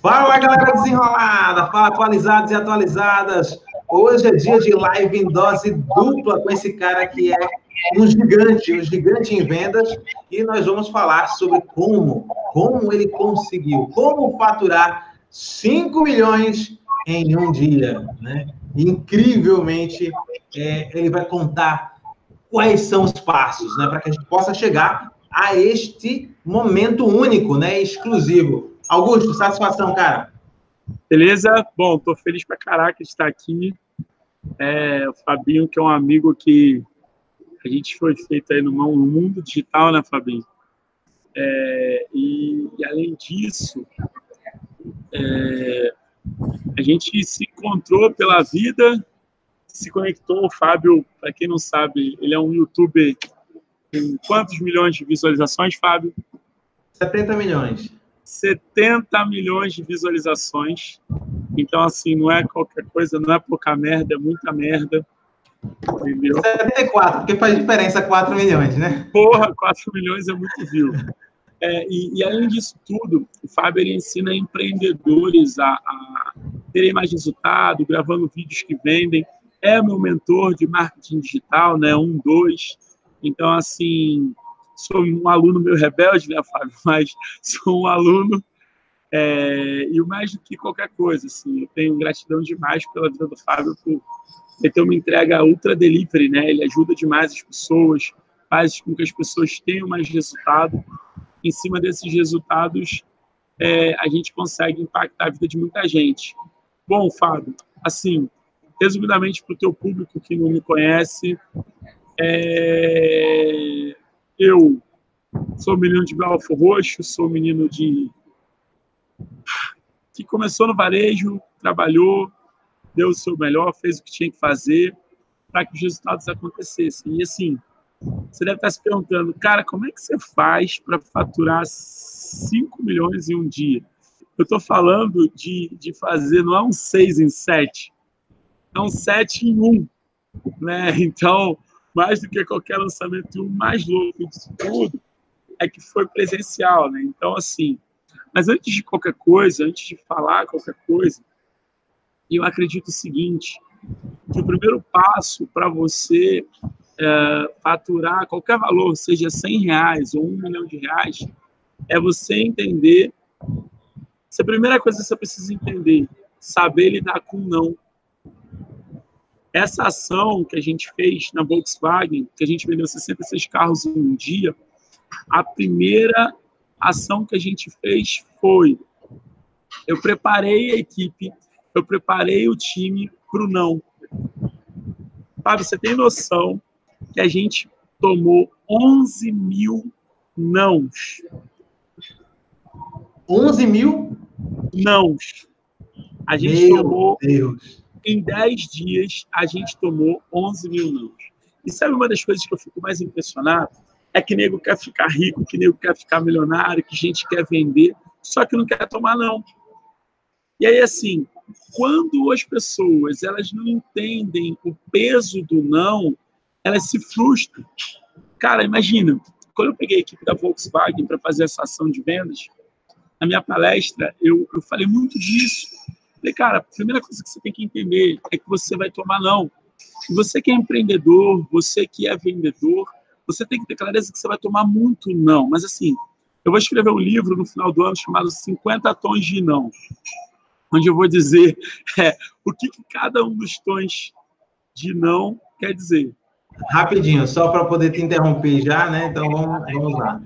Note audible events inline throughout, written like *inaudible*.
Fala galera desenrolada, fala atualizados e atualizadas. Hoje é dia de live em dose dupla com esse cara que é um gigante, um gigante em vendas, e nós vamos falar sobre como, como ele conseguiu, como faturar 5 milhões em um dia, né? Incrivelmente, é, ele vai contar quais são os passos, né, para que a gente possa chegar a este momento único, né, exclusivo. Augusto, satisfação, cara. Beleza? Bom, tô feliz pra caraca de estar aqui. É, o Fabinho, que é um amigo que a gente foi feito aí no mundo digital, né, Fabinho? É, e, e, além disso, é, a gente se encontrou pela vida, se conectou. O Fábio, para quem não sabe, ele é um youtuber com quantos milhões de visualizações, Fábio? 70 milhões. 70 milhões de visualizações. Então, assim, não é qualquer coisa, não é pouca merda, é muita merda. Entendeu? 74, porque faz diferença 4 milhões, né? Porra, 4 milhões é muito view. É, e, e, além disso tudo, o Fábio ensina empreendedores a, a terem mais resultado, gravando vídeos que vendem. É meu mentor de marketing digital, né? Um, dois. Então, assim, sou um aluno meio rebelde, né, Fábio? *laughs* Mas sou um aluno é, e mais do que qualquer coisa, assim, eu tenho gratidão demais pela vida do Fábio por ele ter uma entrega ultra delivery, né? Ele ajuda demais as pessoas, faz com que as pessoas tenham mais resultado. Em cima desses resultados, é, a gente consegue impactar a vida de muita gente. Bom, Fábio, assim, resumidamente para o teu público que não me conhece, é, eu sou menino de Belfo Roxo, sou menino de que começou no varejo, trabalhou, deu o seu melhor, fez o que tinha que fazer para que os resultados acontecessem. E assim, você deve estar se perguntando, cara, como é que você faz para faturar 5 milhões em um dia? Eu estou falando de, de fazer, não é um 6 em 7, é um 7 em 1. Né? Então, mais do que qualquer lançamento, o mais louco disso tudo é que foi presencial. Né? Então, assim, mas antes de qualquer coisa, antes de falar qualquer coisa, eu acredito o seguinte, que o primeiro passo para você é, faturar qualquer valor, seja 100 reais ou um milhão de reais, é você entender. É a primeira coisa que você precisa entender, saber lidar com não. Essa ação que a gente fez na Volkswagen, que a gente vendeu 66 carros em um dia, a primeira ação que a gente fez foi: eu preparei a equipe, eu preparei o time para o não. Fábio, você tem noção que a gente tomou 11 mil nãos. 11 mil? Nãos. A gente Meu tomou. Deus. Em 10 dias, a gente tomou 11 mil nãos. E sabe uma das coisas que eu fico mais impressionado? É que nego quer ficar rico, que nego quer ficar milionário, que gente quer vender, só que não quer tomar não. E aí, assim, quando as pessoas elas não entendem o peso do não, elas se frustram. Cara, imagina, quando eu peguei a equipe da Volkswagen para fazer essa ação de vendas, na minha palestra, eu, eu falei muito disso. Falei, cara, a primeira coisa que você tem que entender é que você vai tomar não. E você que é empreendedor, você que é vendedor, você tem que ter clareza que você vai tomar muito não. Mas assim, eu vou escrever um livro no final do ano chamado 50 Tons de Não, onde eu vou dizer *laughs* é, o que, que cada um dos tons de não quer dizer. Rapidinho, só para poder te interromper já, né? Então vamos, vamos lá.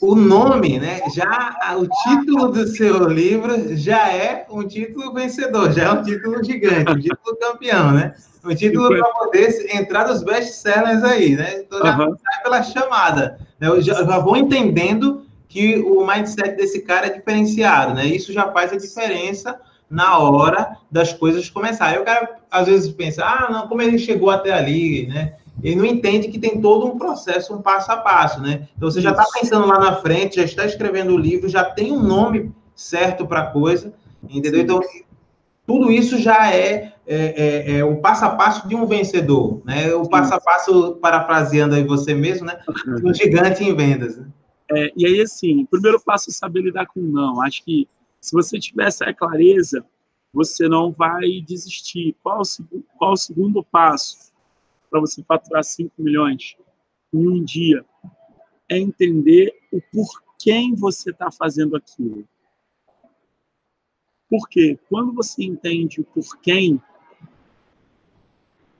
O nome, né? Já o título do seu livro já é um título vencedor, já é um título gigante, um título campeão, né? Um título para poder entrar nos best-sellers aí, né? Então já uhum. sai pela chamada. Né? Eu já, já vou entendendo que o mindset desse cara é diferenciado, né? Isso já faz a diferença na hora das coisas começarem. O cara às vezes pensa, ah, não, como ele chegou até ali, né? Ele não entende que tem todo um processo, um passo a passo, né? Então você já está pensando lá na frente, já está escrevendo o livro, já tem um nome certo para a coisa, entendeu? Então tudo isso já é, é, é, é, o passo a passo de um vencedor, né? O passo a passo, parafraseando aí você mesmo, né? Um gigante em vendas. Né? É, e aí, assim, o primeiro passo é saber lidar com não. Acho que Se você tivesse a clareza, você não vai desistir. Qual, qual o segundo passo para você faturar 5 milhões em um dia? É entender o porquê você está fazendo aquilo. Por quê? Quando você entende o porquê,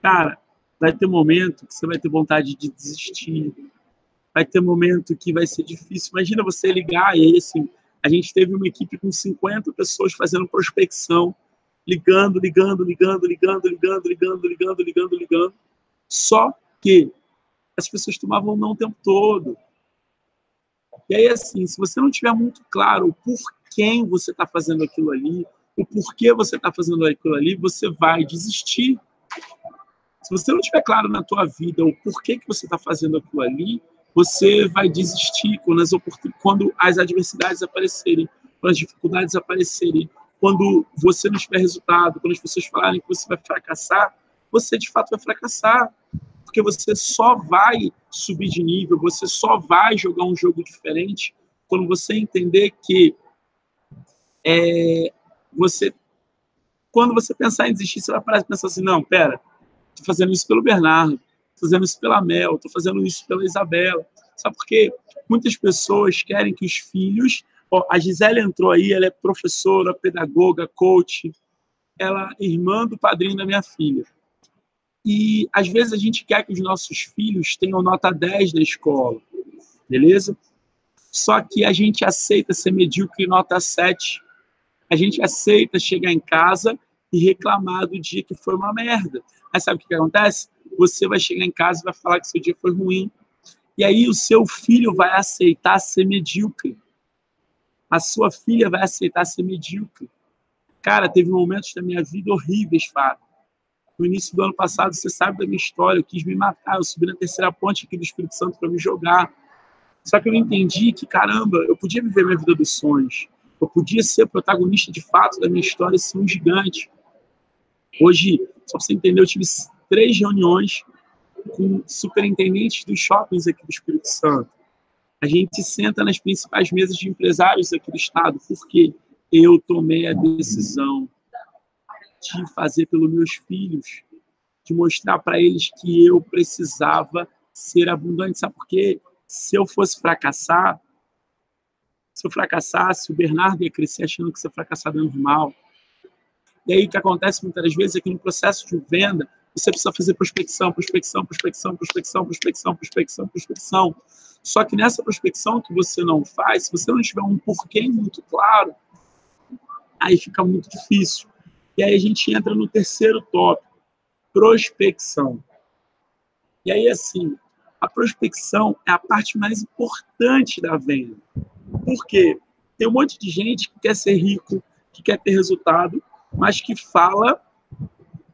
cara, vai ter momento que você vai ter vontade de desistir. Vai ter momento que vai ser difícil. Imagina você ligar e assim, a gente teve uma equipe com 50 pessoas fazendo prospecção, ligando, ligando, ligando, ligando, ligando, ligando, ligando, ligando, ligando. Só que as pessoas tomavam não o tempo todo. E aí, assim, se você não tiver muito claro o porquê você está fazendo aquilo ali, o porquê você está fazendo aquilo ali, você vai desistir. Se você não tiver claro na tua vida o porquê que você está fazendo aquilo ali, você vai desistir quando as, quando as adversidades aparecerem, quando as dificuldades aparecerem, quando você não tiver resultado, quando as pessoas falarem que você vai fracassar, você de fato vai fracassar porque você só vai subir de nível, você só vai jogar um jogo diferente quando você entender que é, você, quando você pensar em desistir, você vai parar e pensar assim, não, pera, tô fazendo isso pelo Bernardo, tô fazendo isso pela Mel, tô fazendo isso pela Isabela. Sabe por quê? Muitas pessoas querem que os filhos... Ó, a Gisele entrou aí, ela é professora, pedagoga, coach, ela é irmã do padrinho da minha filha. E às vezes a gente quer que os nossos filhos tenham nota 10 na escola, beleza? Só que a gente aceita ser medíocre nota 7. A gente aceita chegar em casa e reclamar do dia que foi uma merda. Aí sabe o que, que acontece? Você vai chegar em casa e vai falar que seu dia foi ruim. E aí o seu filho vai aceitar ser medíocre. A sua filha vai aceitar ser medíocre. Cara, teve momentos da minha vida horríveis, Fábio no início do ano passado, você sabe da minha história, eu quis me matar, eu subi na terceira ponte aqui do Espírito Santo para me jogar. Só que eu entendi que, caramba, eu podia viver minha vida dos sonhos. Eu podia ser protagonista de fato da minha história e ser um gigante. Hoje, só para você entender, eu tive três reuniões com superintendentes dos shoppings aqui do Espírito Santo. A gente senta nas principais mesas de empresários aqui do estado, porque eu tomei a decisão de fazer pelos meus filhos, de mostrar para eles que eu precisava ser abundante. Sabe por quê? Se eu fosse fracassar, se eu fracassasse, o Bernardo ia crescer achando que você fracassar dando mal. E aí o que acontece muitas vezes é que no processo de venda, você precisa fazer prospecção, prospecção, prospecção, prospecção, prospecção, prospecção, prospecção. Só que nessa prospecção que você não faz, se você não tiver um porquê muito claro, aí fica muito difícil. E aí a gente entra no terceiro tópico, prospecção. E aí, assim, a prospecção é a parte mais importante da venda. Por quê? Tem um monte de gente que quer ser rico, que quer ter resultado, mas que fala.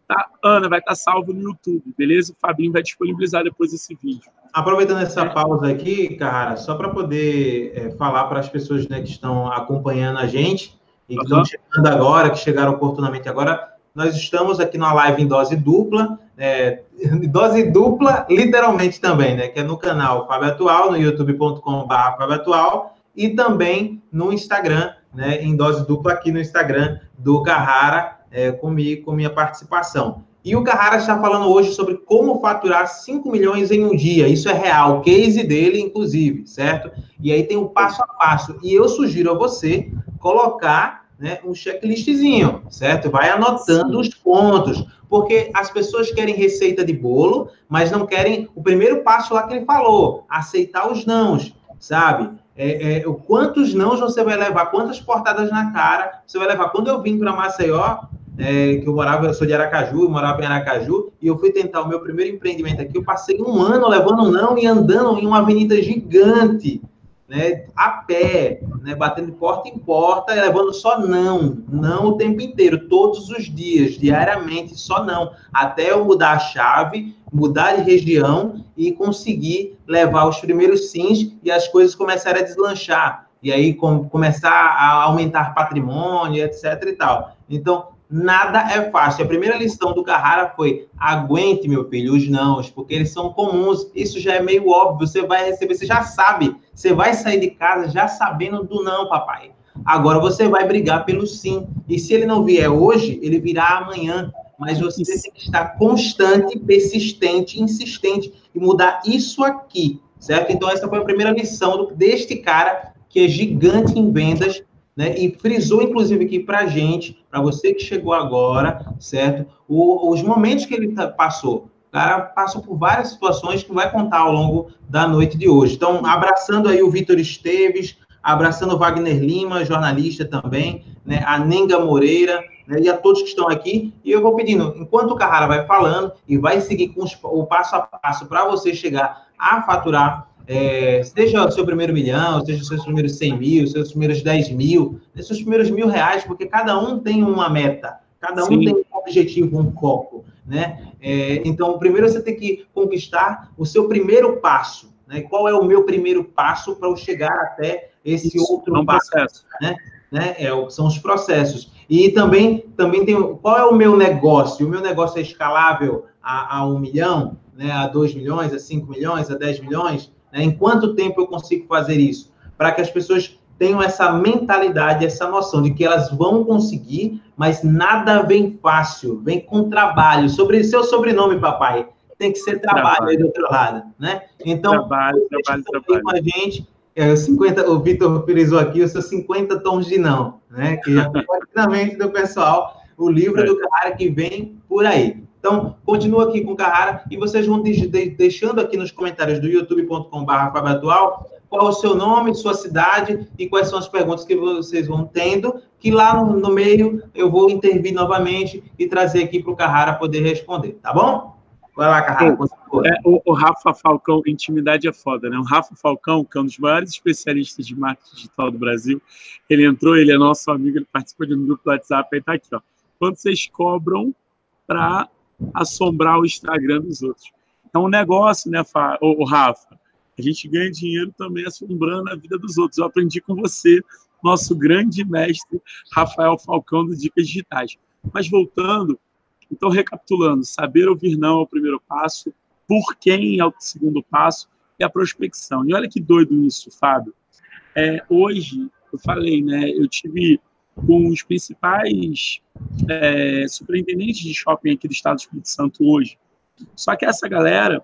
Tá, Ana, vai estar salvo no YouTube, beleza? O Fabinho vai disponibilizar depois esse vídeo. Aproveitando essa pausa aqui, cara, só para poder é, falar para as pessoas né, que estão acompanhando a gente, e que estão chegando agora, que chegaram oportunamente agora, nós estamos aqui numa live em dose dupla, é, *laughs* dose dupla, literalmente também, né? Que é no canal Fábio Atual, no youtube.com.br Fábio Atual, e também no Instagram, né? Em dose dupla aqui no Instagram do Carrara, é, comigo, com minha participação. E o Carrara está falando hoje sobre como faturar 5 milhões em um dia. Isso é real, case dele, inclusive, certo? E aí tem o um passo a passo. E eu sugiro a você colocar né, um checklistzinho, certo? Vai anotando os pontos, porque as pessoas querem receita de bolo, mas não querem o primeiro passo lá que ele falou, aceitar os nãos, sabe? É, é, quantos nãos você vai levar, quantas portadas na cara você vai levar. Quando eu vim para Maceió, é, que eu morava, eu sou de Aracaju, eu morava em Aracaju, e eu fui tentar o meu primeiro empreendimento aqui, eu passei um ano levando não e andando em uma avenida gigante, né, a pé, né, batendo porta em porta, levando só não, não o tempo inteiro, todos os dias, diariamente, só não, até eu mudar a chave, mudar de região e conseguir levar os primeiros sims e as coisas começarem a deslanchar, e aí com, começar a aumentar patrimônio, etc e tal. Então, nada é fácil. A primeira lição do Carrara foi: aguente, meu filho, os nãos, porque eles são comuns. Isso já é meio óbvio. Você vai receber, você já sabe. Você vai sair de casa já sabendo do não, papai. Agora você vai brigar pelo sim. E se ele não vier hoje, ele virá amanhã. Mas você isso. tem que estar constante, persistente, insistente e mudar isso aqui, certo? Então, essa foi a primeira lição deste cara que é gigante em vendas, né? E frisou, inclusive, aqui para gente, para você que chegou agora, certo? O, os momentos que ele tá, passou. O cara passou por várias situações que vai contar ao longo da noite de hoje. Então, abraçando aí o Vitor Esteves, abraçando o Wagner Lima, jornalista também, né? A Nenga Moreira, né? e a todos que estão aqui. E eu vou pedindo, enquanto o Carrara vai falando e vai seguir com os, o passo a passo para você chegar a faturar é, seja o seu primeiro milhão, seja os seus primeiros 100 mil, seus primeiros 10 mil, seus primeiros mil reais, porque cada um tem uma meta, cada um Sim. tem um objetivo, um foco, né? É, então, primeiro você tem que conquistar o seu primeiro passo, né? Qual é o meu primeiro passo para eu chegar até esse Isso, outro é um passo, processo. né? né? É, são os processos. E também, também tem qual é o meu negócio? O meu negócio é escalável a, a um milhão, né? a dois milhões, a cinco milhões, a dez milhões? Né? Em quanto tempo eu consigo fazer isso? Para que as pessoas tenham essa mentalidade, essa noção de que elas vão conseguir, mas nada vem fácil, vem com trabalho. Sobre seu sobrenome, papai, tem que ser trabalho, trabalho. aí do outro lado, né? Então, trabalho, trabalho, trabalho. com a gente, é, 50, o Vitor frisou aqui os seus 50 tons de não, né? Que já foi *laughs* do pessoal, o livro é. do cara que vem por aí. Então, continua aqui com o Carrara e vocês vão deixando aqui nos comentários do youtube.com.br Atual qual o seu nome, sua cidade e quais são as perguntas que vocês vão tendo, que lá no, no meio eu vou intervir novamente e trazer aqui para o Carrara poder responder, tá bom? Vai lá, Carrara. É, o, o, Rafa Falcão, intimidade é foda, né? O Rafa Falcão, que é um dos maiores especialistas de marketing digital do Brasil, ele entrou, ele é nosso amigo, ele participa de um grupo do WhatsApp, aí tá aqui, ó. Quanto vocês cobram para assombrar o Instagram dos outros. É um negócio, né, o Rafa? A gente ganha dinheiro também assombrando a vida dos outros. Eu aprendi com você, nosso grande mestre Rafael Falcão do Dicas Digitais. Mas voltando, então recapitulando, saber ouvir não é o primeiro passo, por quem é o segundo passo e a prospecção. E olha que doido isso, Fábio. É, hoje, eu falei, né, eu tive com os principais é, superintendentes de shopping aqui do estado do Espírito Santo hoje. Só que essa galera,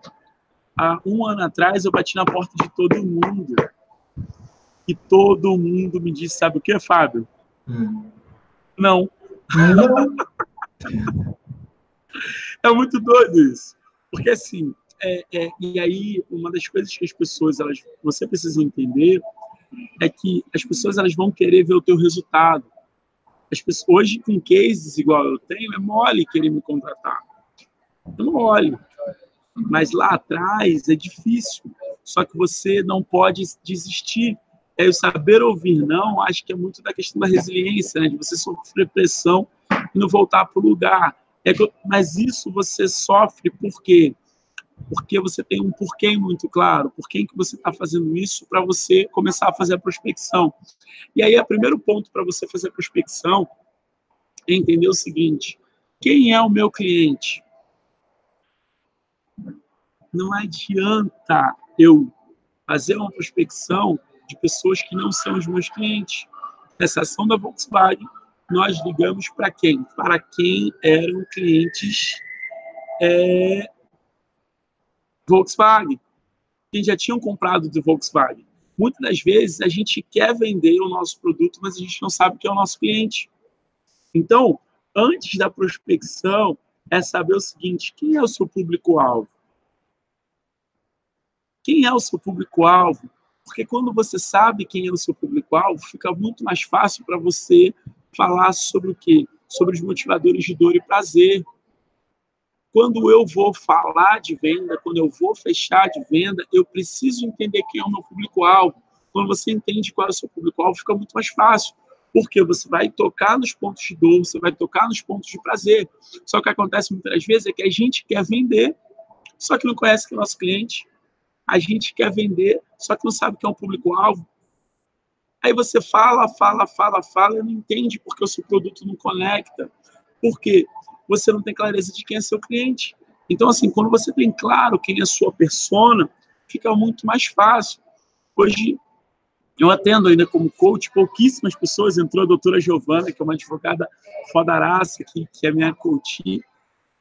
há um ano atrás, eu bati na porta de todo mundo. E todo mundo me disse, sabe o que, Fábio? Hum. Não. *laughs* é muito doido isso. Porque, assim, é, é, e aí, uma das coisas que as pessoas, elas, você precisa entender é que as pessoas elas vão querer ver o teu resultado. As pessoas, hoje, com cases igual eu tenho, é mole querer me contratar. É mole. Mas lá atrás é difícil. Só que você não pode desistir. É o saber ouvir não, acho que é muito da questão da resiliência, né? de você sofrer pressão e não voltar para o lugar. É mas isso você sofre por quê? Porque você tem um porquê muito claro, por que você está fazendo isso para você começar a fazer a prospecção. E aí, o primeiro ponto para você fazer a prospecção é entender o seguinte: quem é o meu cliente? Não adianta eu fazer uma prospecção de pessoas que não são os meus clientes. Nessa ação da Volkswagen, nós ligamos para quem? Para quem eram clientes é, Volkswagen, quem já tinham comprado do Volkswagen. Muitas das vezes a gente quer vender o nosso produto, mas a gente não sabe quem é o nosso cliente. Então, antes da prospecção, é saber o seguinte: quem é o seu público-alvo? Quem é o seu público-alvo? Porque quando você sabe quem é o seu público-alvo, fica muito mais fácil para você falar sobre o quê? Sobre os motivadores de dor e prazer. Quando eu vou falar de venda, quando eu vou fechar de venda, eu preciso entender quem é o meu público-alvo. Quando você entende qual é o seu público-alvo, fica muito mais fácil. Porque você vai tocar nos pontos de dor, você vai tocar nos pontos de prazer. Só que o que acontece muitas vezes é que a gente quer vender, só que não conhece que é o nosso cliente. A gente quer vender, só que não sabe que é um público-alvo. Aí você fala, fala, fala, fala e não entende porque o seu produto não conecta. Por quê? Você não tem clareza de quem é seu cliente. Então, assim, quando você tem claro quem é a sua persona, fica muito mais fácil. Hoje, Eu atendo ainda como coach pouquíssimas pessoas. Entrou a doutora Giovana, que é uma advogada fodaraça, que, que é minha coach.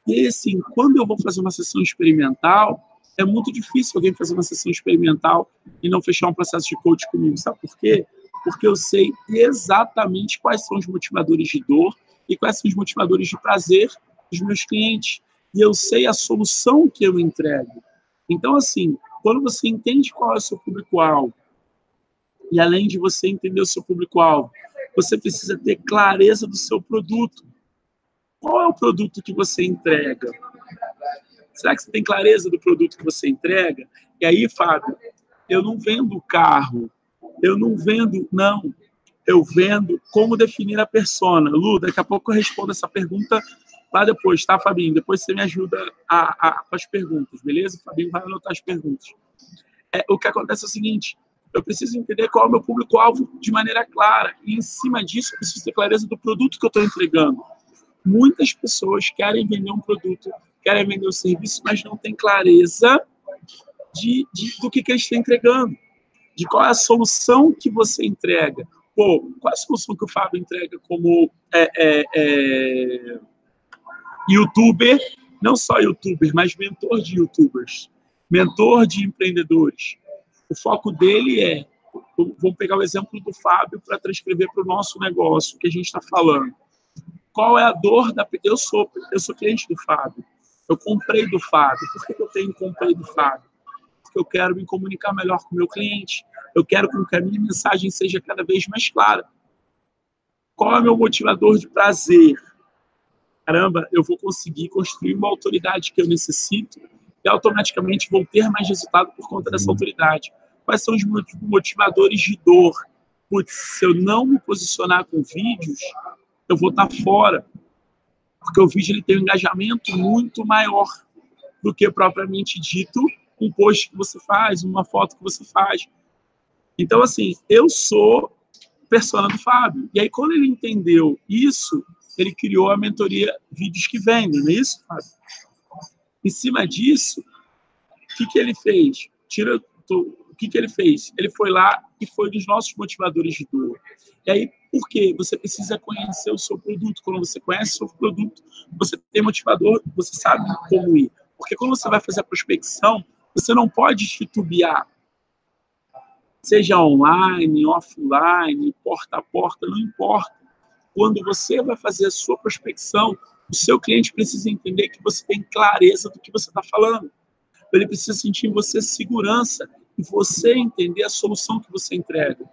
E assim, quando eu vou fazer uma sessão experimental, é muito difícil alguém fazer uma sessão experimental e não fechar um processo de coach comigo. Sabe por quê? Porque eu sei exatamente quais são os motivadores de dor e quais são os motivadores de prazer dos meus clientes. E eu sei a solução que eu entrego. Então, assim, quando você entende qual é o seu público-alvo, e além de você entender o seu público-alvo, você precisa ter clareza do seu produto. Qual é o produto que você entrega? Será que você tem clareza do produto que você entrega? E aí, Fábio, eu não vendo carro, eu não vendo, não. Eu vendo como definir a persona. Lu, daqui a pouco eu respondo essa pergunta lá depois, tá, Fabinho? Depois você me ajuda a, a, com as perguntas, beleza? Fabinho vai anotar as perguntas. É, o que acontece é o seguinte: eu preciso entender qual é o meu público-alvo de maneira clara. E, em cima disso, eu preciso ter clareza do produto que eu estou entregando. Muitas pessoas querem vender um produto, querem vender um serviço, mas não têm clareza de, de, do que, que eles estão entregando, de qual é a solução que você entrega. Pô, qual é a solução que o Fábio entrega como é, é, é, youtuber, não só youtuber, mas mentor de youtubers, mentor de empreendedores. O foco dele é, vamos pegar o exemplo do Fábio para transcrever para o nosso negócio que a gente está falando. Qual é a dor da eu sou eu sou cliente do Fábio. Eu comprei do Fábio. Por que eu tenho comprei do Fábio? Porque eu quero me comunicar melhor com o meu cliente. Eu quero que a minha mensagem seja cada vez mais clara. Qual é o meu motivador de prazer? Caramba, eu vou conseguir construir uma autoridade que eu necessito e automaticamente vou ter mais resultado por conta dessa autoridade. Quais são os motivadores de dor? Putz, se eu não me posicionar com vídeos, eu vou estar fora. Porque o vídeo ele tem um engajamento muito maior do que propriamente dito um post que você faz, uma foto que você faz. Então, assim, eu sou persona do Fábio. E aí, quando ele entendeu isso, ele criou a mentoria Vídeos que Vendem, não é isso, Fábio? Em cima disso, o que, que ele fez? Tira, o que, que ele fez? Ele foi lá e foi dos nossos motivadores de dor. E aí, por quê? Você precisa conhecer o seu produto. Quando você conhece o seu produto, você tem motivador, você sabe como ir. Porque quando você vai fazer a prospecção, você não pode titubear. Seja online, offline, porta a porta, não importa. Quando você vai fazer a sua prospecção, o seu cliente precisa entender que você tem clareza do que você está falando. Ele precisa sentir em você segurança e você entender a solução que você entrega.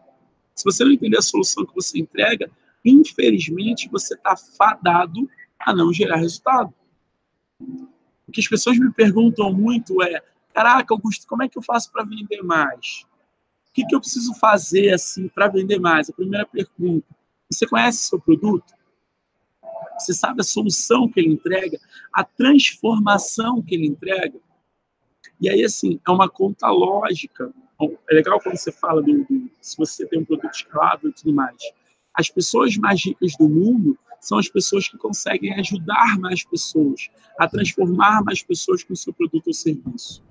Se você não entender a solução que você entrega, infelizmente você está fadado a não gerar resultado. O que as pessoas me perguntam muito é: caraca, Augusto, como é que eu faço para vender mais? Que, que eu preciso fazer assim para vender mais? A primeira pergunta: você conhece seu produto? Você sabe a solução que ele entrega, a transformação que ele entrega? E aí, assim, é uma conta lógica é legal quando você fala do, do, se você tem um produto escalável e tudo mais. As pessoas mais ricas do mundo são as pessoas que conseguem ajudar mais pessoas, a transformar mais pessoas com seu produto ou serviço.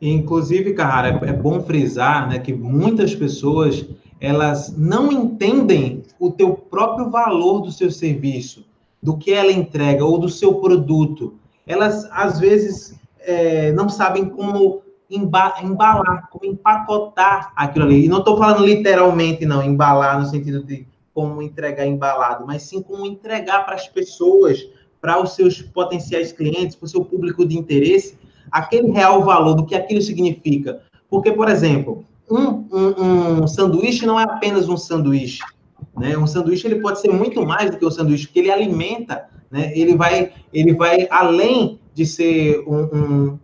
Inclusive, cara, é bom frisar né, que muitas pessoas elas não entendem o teu próprio valor do seu serviço, do que ela entrega ou do seu produto. Elas, às vezes, é, não sabem como embalar, como empacotar aquilo ali. E não estou falando literalmente, não, embalar no sentido de como entregar embalado, mas sim como entregar para as pessoas, para os seus potenciais clientes, para o seu público de interesse, aquele real valor do que aquilo significa. Porque, por exemplo, um, um, um sanduíche não é apenas um sanduíche. Né? Um sanduíche ele pode ser muito mais do que um sanduíche, porque ele alimenta, né? ele, vai, ele vai além de ser um, um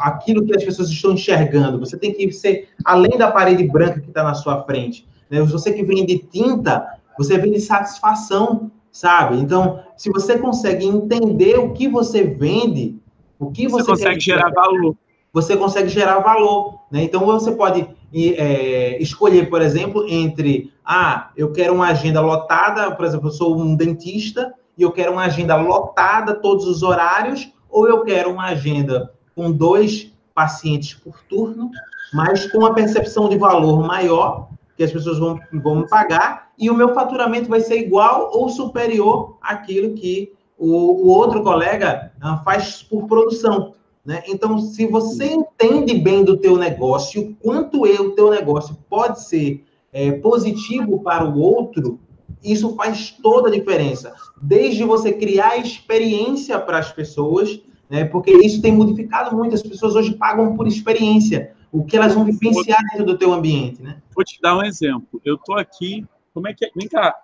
aquilo que as pessoas estão enxergando. Você tem que ser além da parede branca que está na sua frente. Né? Você que vende tinta, você vende satisfação, sabe? Então, se você consegue entender o que você vende, o que você, você consegue gerar valor. Você consegue gerar valor, né? Então você pode é, escolher, por exemplo, entre ah, eu quero uma agenda lotada, por exemplo, eu sou um dentista e eu quero uma agenda lotada todos os horários, ou eu quero uma agenda com dois pacientes por turno, mas com uma percepção de valor maior, que as pessoas vão, vão pagar, e o meu faturamento vai ser igual ou superior àquilo que o, o outro colega uh, faz por produção. Né? Então, se você entende bem do teu negócio, quanto é o teu negócio pode ser é, positivo para o outro, isso faz toda a diferença. Desde você criar experiência para as pessoas, né? porque isso tem modificado muito. As pessoas hoje pagam por experiência, o que elas vão vivenciar dentro do teu ambiente. Né? Vou te dar um exemplo. Eu estou aqui, como é que é? Vem cá,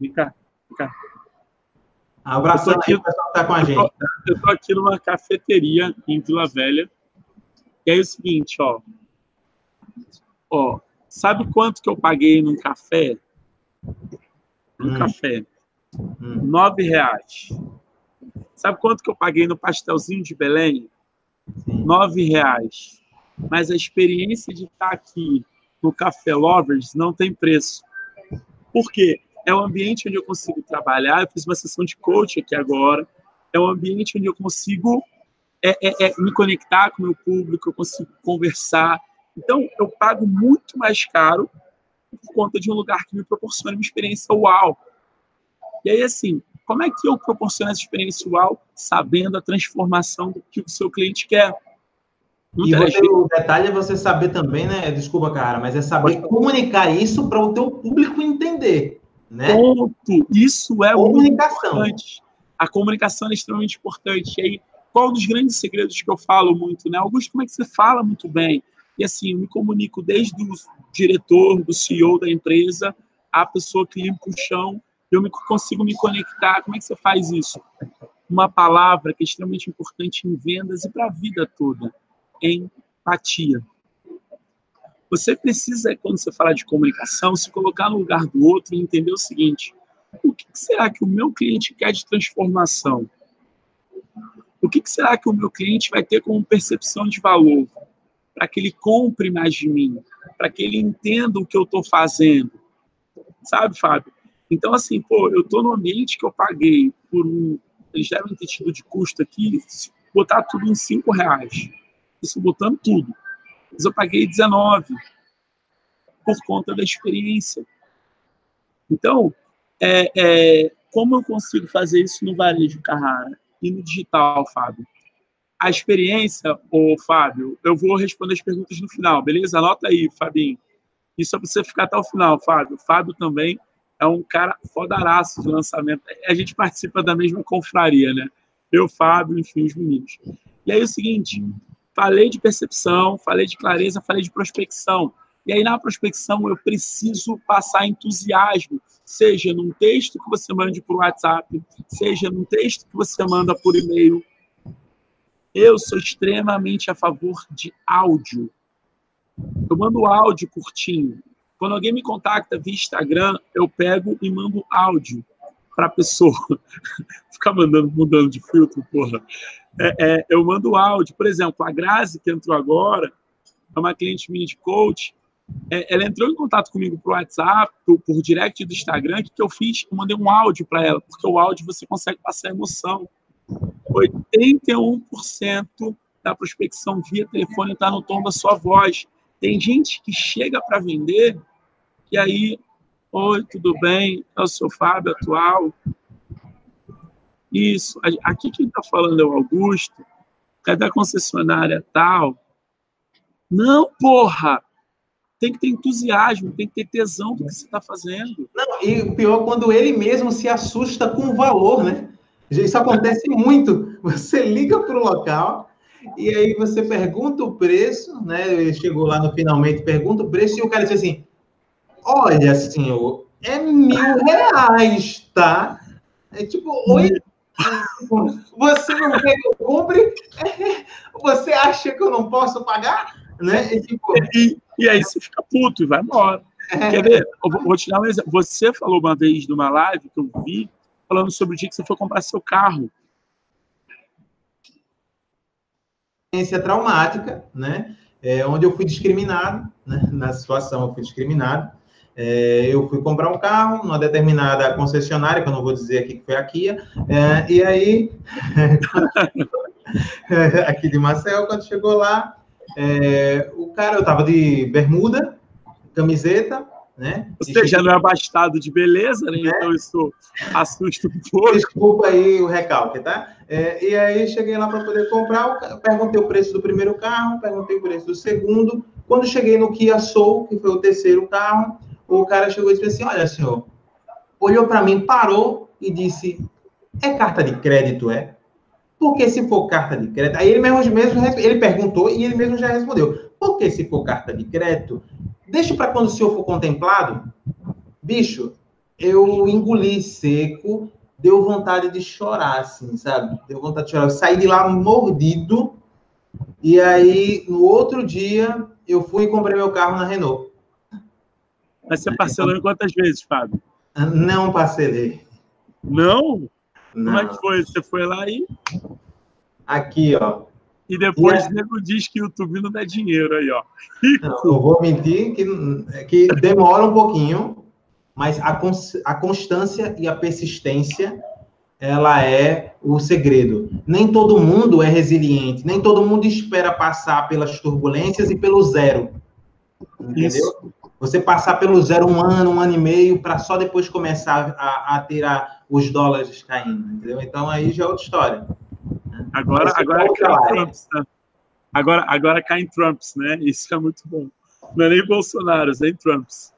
vem cá, vem cá. Abraço aqui, o pessoal que está com a gente. Eu estou aqui numa cafeteria em Vila Velha. E aí é o seguinte, ó. Ó, sabe quanto que eu paguei num café? Num hum. café. Hum. Nove reais. Sabe quanto que eu paguei no pastelzinho de Belém? Sim. Nove reais. Mas a experiência de estar aqui no Café Lovers não tem preço. Por quê? É um ambiente onde eu consigo trabalhar. Eu fiz uma sessão de coach aqui agora. É um ambiente onde eu consigo é, é, é, me conectar com o meu público, eu consigo conversar. Então, eu pago muito mais caro por conta de um lugar que me proporciona uma experiência uau. E aí, assim, como é que eu proporciono essa experiência uau sabendo a transformação do que o seu cliente quer? e você, o detalhe é você saber também, né? Desculpa, cara, mas é saber comunicar isso para o teu público entender. Né? Ponto. Isso é comunicação. importante. A comunicação é extremamente importante. E aí, qual um dos grandes segredos que eu falo muito, né? Augusto, como é que você fala muito bem? E assim, eu me comunico desde o diretor, do CEO da empresa, a pessoa que limpa o chão, eu me, consigo me conectar. Como é que você faz isso? Uma palavra que é extremamente importante em vendas e para a vida toda: empatia. Você precisa, quando você fala de comunicação, se colocar no lugar do outro e entender o seguinte: o que será que o meu cliente quer de transformação? O que será que o meu cliente vai ter como percepção de valor? Para que ele compre mais de mim, para que ele entenda o que eu estou fazendo. Sabe, Fábio? Então, assim, pô, eu estou no ambiente que eu paguei por um. Eles devem ter tido de custo aqui, botar tudo em cinco reais. Isso botando tudo mas eu paguei 19 por conta da experiência. Então, é, é, como eu consigo fazer isso no varejo, Carrara, e no digital, Fábio? A experiência, ô Fábio, eu vou responder as perguntas no final, beleza? Anota aí, Fabinho. Isso é para você ficar até o final, Fábio. Fábio também é um cara fodaraço de lançamento. A gente participa da mesma confraria, né? Eu, Fábio, enfim, os meninos. E aí é o seguinte, Falei de percepção, falei de clareza, falei de prospecção. E aí, na prospecção, eu preciso passar entusiasmo, seja num texto que você mande por WhatsApp, seja num texto que você manda por e-mail. Eu sou extremamente a favor de áudio. Eu mando áudio curtinho. Quando alguém me contacta via Instagram, eu pego e mando áudio para a pessoa. *laughs* Ficar mandando, mudando de filtro, porra é, é, eu mando áudio. Por exemplo, a Grazi, que entrou agora, é uma cliente minha de coach, é, ela entrou em contato comigo por WhatsApp, por, por direct do Instagram, que, que eu fiz? Eu mandei um áudio para ela, porque o áudio você consegue passar emoção. 81% da prospecção via telefone está no tom da sua voz. Tem gente que chega para vender e aí, oi, tudo bem? Eu sou o Fábio atual, isso. Aqui quem está falando é o Augusto. Cadê a concessionária tal? Não, porra! Tem que ter entusiasmo, tem que ter tesão do que você está fazendo. Não, e o pior, quando ele mesmo se assusta com o valor, né? Isso acontece muito. Você liga para o local e aí você pergunta o preço, né? Ele chegou lá no finalmente, pergunta o preço e o cara diz assim: Olha, senhor, é mil reais, tá? É tipo, oi, você não quer que eu compre? Você acha que eu não posso pagar? Né? E, tipo... e, e aí você fica puto e vai embora. É. Quer ver? Eu vou te dar um exemplo. Você falou uma vez numa live que eu vi, falando sobre o dia que você foi comprar seu carro. Experiência traumática, né? É, onde eu fui discriminado, né? na situação eu fui discriminado. É, eu fui comprar um carro numa determinada concessionária, que eu não vou dizer aqui que foi a Kia, é, e aí, *laughs* aqui de Marcel, quando chegou lá, é, o cara, eu estava de bermuda, camiseta, né? Você já não é abastado de beleza, né? É. Então isso assusta um pouco. Desculpa aí o recalque, tá? É, e aí cheguei lá para poder comprar, perguntei o preço do primeiro carro, perguntei o preço do segundo. Quando cheguei no Kia Soul, que foi o terceiro carro, o cara chegou e disse assim: Olha, senhor, olhou para mim, parou e disse: É carta de crédito, é? Porque se for carta de crédito, aí ele mesmo, mesmo ele perguntou e ele mesmo já respondeu. Porque se for carta de crédito, Deixa para quando o senhor for contemplado. Bicho, eu engoli seco, deu vontade de chorar, assim, sabe? Deu vontade de chorar. Eu saí de lá mordido. E aí, no outro dia, eu fui e comprei meu carro na Renault. Mas você parcelou em quantas vezes, Fábio? Não parcelei. Não? Não? Como é que foi? Você foi lá e. Aqui, ó. E depois o nego diz que o YouTube não dá dinheiro aí, ó. Não, eu vou mentir que, que demora um pouquinho, mas a, a constância e a persistência ela é o segredo. Nem todo mundo é resiliente, nem todo mundo espera passar pelas turbulências e pelo zero. Entendeu? Isso. Você passar pelo zero um ano, um ano e meio, para só depois começar a, a ter a, os dólares caindo, entendeu? Então aí já é outra história. Agora, agora cai em Trumps, né? Agora, agora cai em Trumps, né? Isso é muito bom. Não é nem Bolsonaro, é em Trumps.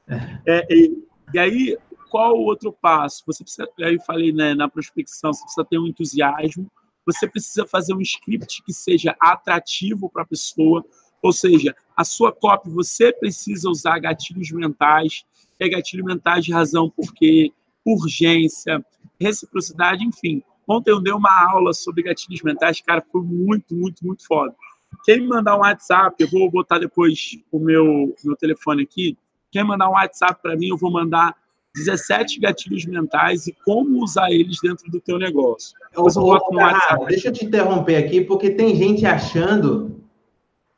É, e, e aí, qual o outro passo? Você precisa, aí eu falei né, na prospecção, você precisa ter um entusiasmo, você precisa fazer um script que seja atrativo para a pessoa, ou seja, a sua copy você precisa usar gatilhos mentais, é gatilho mentais de razão porque urgência, reciprocidade, enfim. Ontem eu dei uma aula sobre gatilhos mentais, cara, foi muito, muito, muito foda. Quem me mandar um WhatsApp, eu vou botar depois o meu, meu telefone aqui. Quem mandar um WhatsApp para mim, eu vou mandar 17 gatilhos mentais e como usar eles dentro do teu negócio. Boto no WhatsApp. Deixa eu te interromper aqui, porque tem gente achando,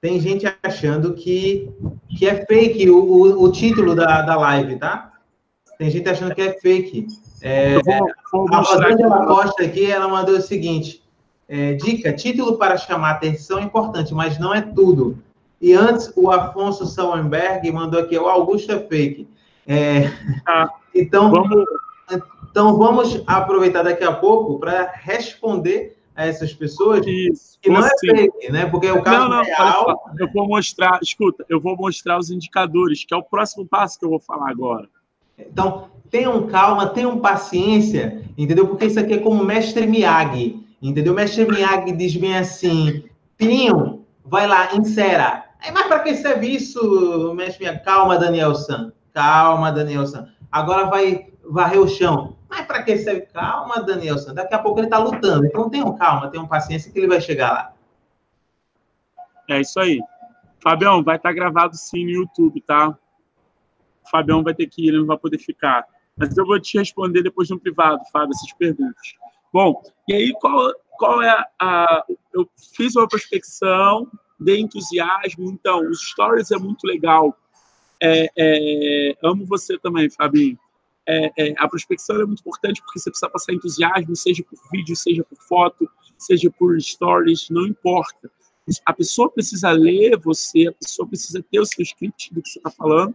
tem gente achando que, que é fake o, o, o título da, da live, tá? Tem gente achando que é fake. É, vou, vou a Rosângela Costa aqui, ela mandou o seguinte, é, dica, título para chamar atenção é importante, mas não é tudo. E antes, o Afonso Sauenberg mandou aqui, o Augusto é fake. É, ah, então, vamos... então, vamos aproveitar daqui a pouco para responder a essas pessoas Isso, que não é fake, né? Porque o caso não, não, real... Eu vou mostrar, escuta, eu vou mostrar os indicadores, que é o próximo passo que eu vou falar agora. Então, tenham calma, tenham paciência, entendeu? Porque isso aqui é como o mestre Miyagi, entendeu? O mestre Miyagi diz bem assim, Pinho, vai lá, insera. É, mas para que serve isso, mestre Miyagi? Calma, Daniel San. Calma, Daniel San. Agora vai varrer o chão. Mas para que serve? Calma, Daniel San. Daqui a pouco ele está lutando. Então tenham calma, tenham paciência que ele vai chegar lá. É isso aí. Fabião, vai estar tá gravado sim no YouTube, tá? o Fabião vai ter que ir, ele não vai poder ficar. Mas eu vou te responder depois no privado, Fábio, essas perguntas. Bom, e aí qual, qual é a. Eu fiz uma prospecção, de entusiasmo, então, os stories é muito legal. É, é, amo você também, Fabinho. É, é, a prospecção é muito importante porque você precisa passar entusiasmo, seja por vídeo, seja por foto, seja por stories, não importa. A pessoa precisa ler você, a pessoa precisa ter o seu script do que você está falando,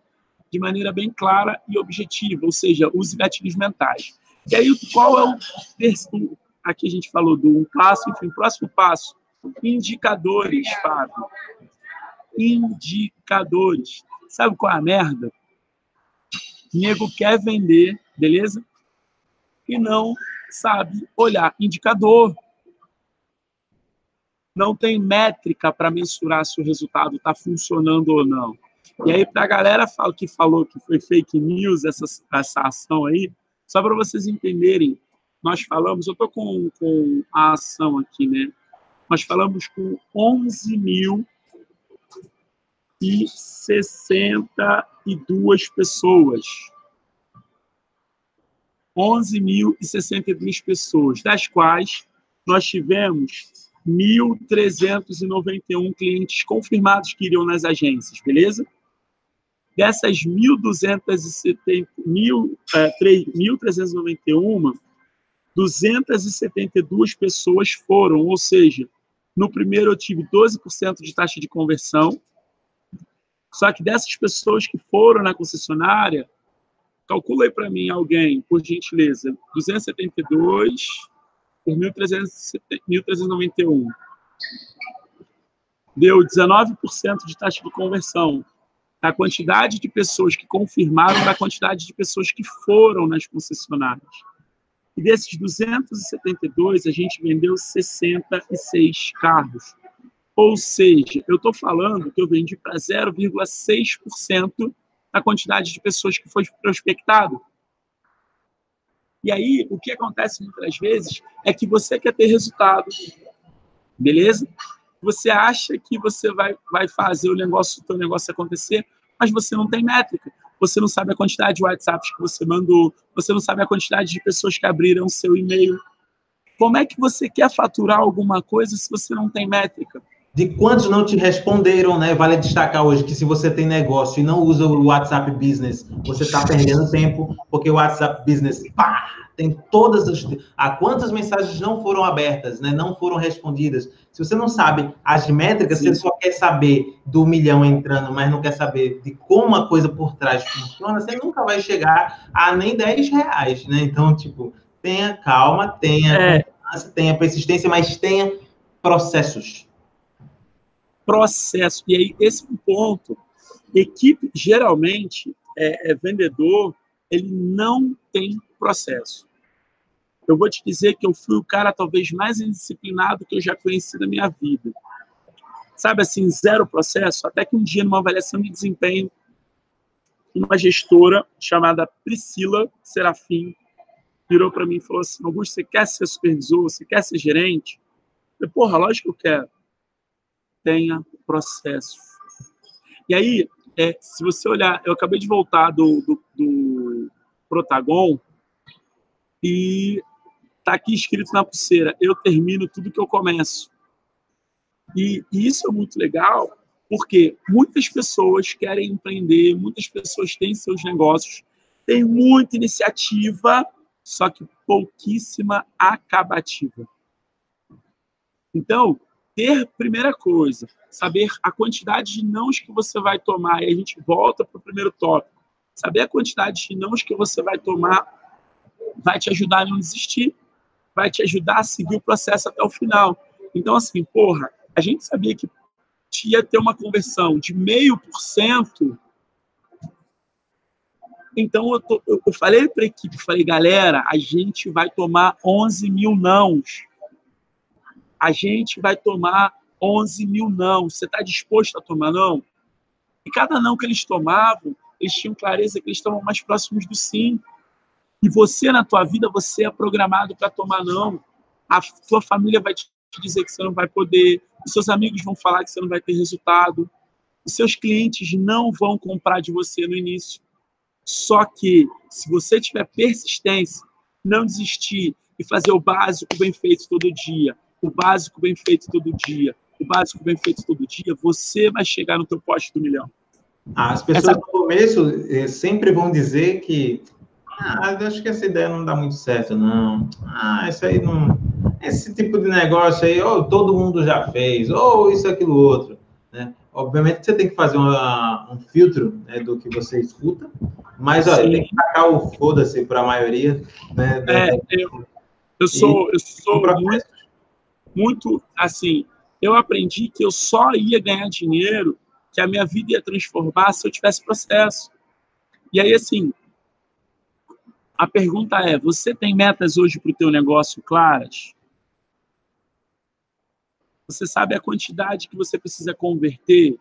de maneira bem clara e objetiva, ou seja, use gatilhos mentais. E aí, qual é o terceiro? Aqui a gente falou do um passo, enfim, próximo passo. Indicadores, Fábio. Indicadores. Sabe qual é a merda? Nego quer vender, beleza? E não sabe olhar indicador. Não tem métrica para mensurar se o resultado está funcionando ou não. E aí, para a galera que falou que foi fake news essa, essa ação aí, só para vocês entenderem, nós falamos, eu estou com, com a ação aqui, né? Nós falamos com 11 mil e 62 pessoas. 11.062 pessoas, das quais nós tivemos 1.391 clientes confirmados que iriam nas agências, beleza? Dessas 1.391, 272 é, pessoas foram, ou seja, no primeiro eu tive 12% de taxa de conversão, só que dessas pessoas que foram na concessionária, calcula aí para mim alguém, por gentileza, 272 por 1.391. Deu 19% de taxa de conversão da quantidade de pessoas que confirmaram da quantidade de pessoas que foram nas concessionárias. E desses 272, a gente vendeu 66 carros. Ou seja, eu estou falando que eu vendi para 0,6% da quantidade de pessoas que foi prospectado. E aí, o que acontece muitas vezes é que você quer ter resultado, beleza? Você acha que você vai, vai fazer o negócio, o negócio acontecer, mas você não tem métrica. Você não sabe a quantidade de WhatsApps que você mandou, você não sabe a quantidade de pessoas que abriram seu e-mail. Como é que você quer faturar alguma coisa se você não tem métrica? De quantos não te responderam, né? Vale destacar hoje que se você tem negócio e não usa o WhatsApp Business, você está perdendo tempo, porque o WhatsApp Business, pá, tem todas as. A quantas mensagens não foram abertas, né? Não foram respondidas. Se você não sabe as métricas, Sim. você só quer saber do milhão entrando, mas não quer saber de como a coisa por trás funciona, você nunca vai chegar a nem 10 reais, né? Então, tipo, tenha calma, tenha é. tenha persistência, mas tenha processos processo. E aí, esse é ponto. Equipe, geralmente, é, é vendedor, ele não tem processo. Eu vou te dizer que eu fui o cara talvez mais indisciplinado que eu já conheci na minha vida. Sabe assim, zero processo, até que um dia, numa avaliação de desempenho, uma gestora chamada Priscila Serafim virou para mim e falou assim: Augusto, você quer ser supervisor? Você quer ser gerente? Eu falei, porra, lógico que eu quero tenha processo. E aí, é, se você olhar, eu acabei de voltar do, do, do Protagon e tá aqui escrito na pulseira: eu termino tudo que eu começo. E, e isso é muito legal, porque muitas pessoas querem empreender, muitas pessoas têm seus negócios, tem muita iniciativa, só que pouquíssima acabativa. Então, ter, primeira coisa, saber a quantidade de nãos que você vai tomar. E a gente volta para o primeiro tópico. Saber a quantidade de nãos que você vai tomar vai te ajudar a não desistir, vai te ajudar a seguir o processo até o final. Então, assim, porra, a gente sabia que ia ter uma conversão de meio por cento. Então, eu, tô, eu falei para a equipe, falei, galera, a gente vai tomar 11 mil nãos a gente vai tomar 11 mil não. Você está disposto a tomar não? E cada não que eles tomavam, eles tinham clareza que eles estavam mais próximos do sim. E você, na tua vida, você é programado para tomar não. A tua família vai te dizer que você não vai poder. Os seus amigos vão falar que você não vai ter resultado. Os seus clientes não vão comprar de você no início. Só que, se você tiver persistência, não desistir e fazer o básico bem feito todo dia, o básico bem feito todo dia, o básico bem feito todo dia, você vai chegar no teu poste do milhão. Ah, as pessoas essa... no começo eh, sempre vão dizer que ah, acho que essa ideia não dá muito certo, não. Ah, isso aí não. Esse tipo de negócio aí, ou todo mundo já fez, ou isso, aquilo, outro. Né? Obviamente você tem que fazer uma, um filtro né, do que você escuta, mas olha, tem que tacar o foda-se para a maioria. Né, é, eu, eu sou, eu sou muito, muito assim. Eu aprendi que eu só ia ganhar dinheiro, que a minha vida ia transformar se eu tivesse processo. E aí, assim, a pergunta é: você tem metas hoje para o teu negócio claras? Você sabe a quantidade que você precisa converter?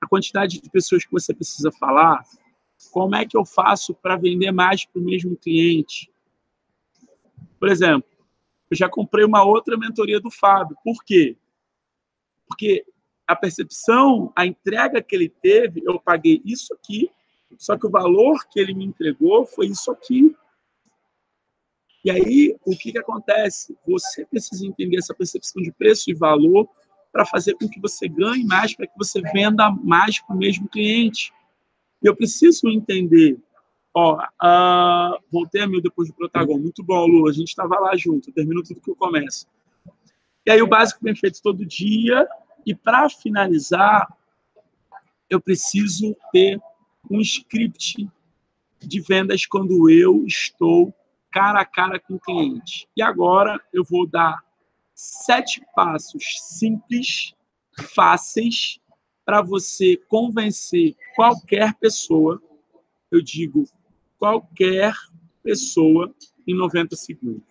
A quantidade de pessoas que você precisa falar? Como é que eu faço para vender mais para o mesmo cliente? Por exemplo, eu já comprei uma outra mentoria do Fábio. Por quê? Porque a percepção, a entrega que ele teve, eu paguei isso aqui, só que o valor que ele me entregou foi isso aqui. E aí, o que, que acontece? Você precisa entender essa percepção de preço e valor para fazer com que você ganhe mais, para que você venda mais para o mesmo cliente. Eu preciso entender Ó, uh, voltei a mil depois do Protagon. Muito bom, Lu. A gente estava lá junto. Termino tudo que eu começo. E aí o básico bem feito todo dia. E para finalizar, eu preciso ter um script de vendas quando eu estou cara a cara com o cliente. E agora eu vou dar sete passos simples, fáceis, para você convencer qualquer pessoa, eu digo qualquer pessoa, em 90 segundos.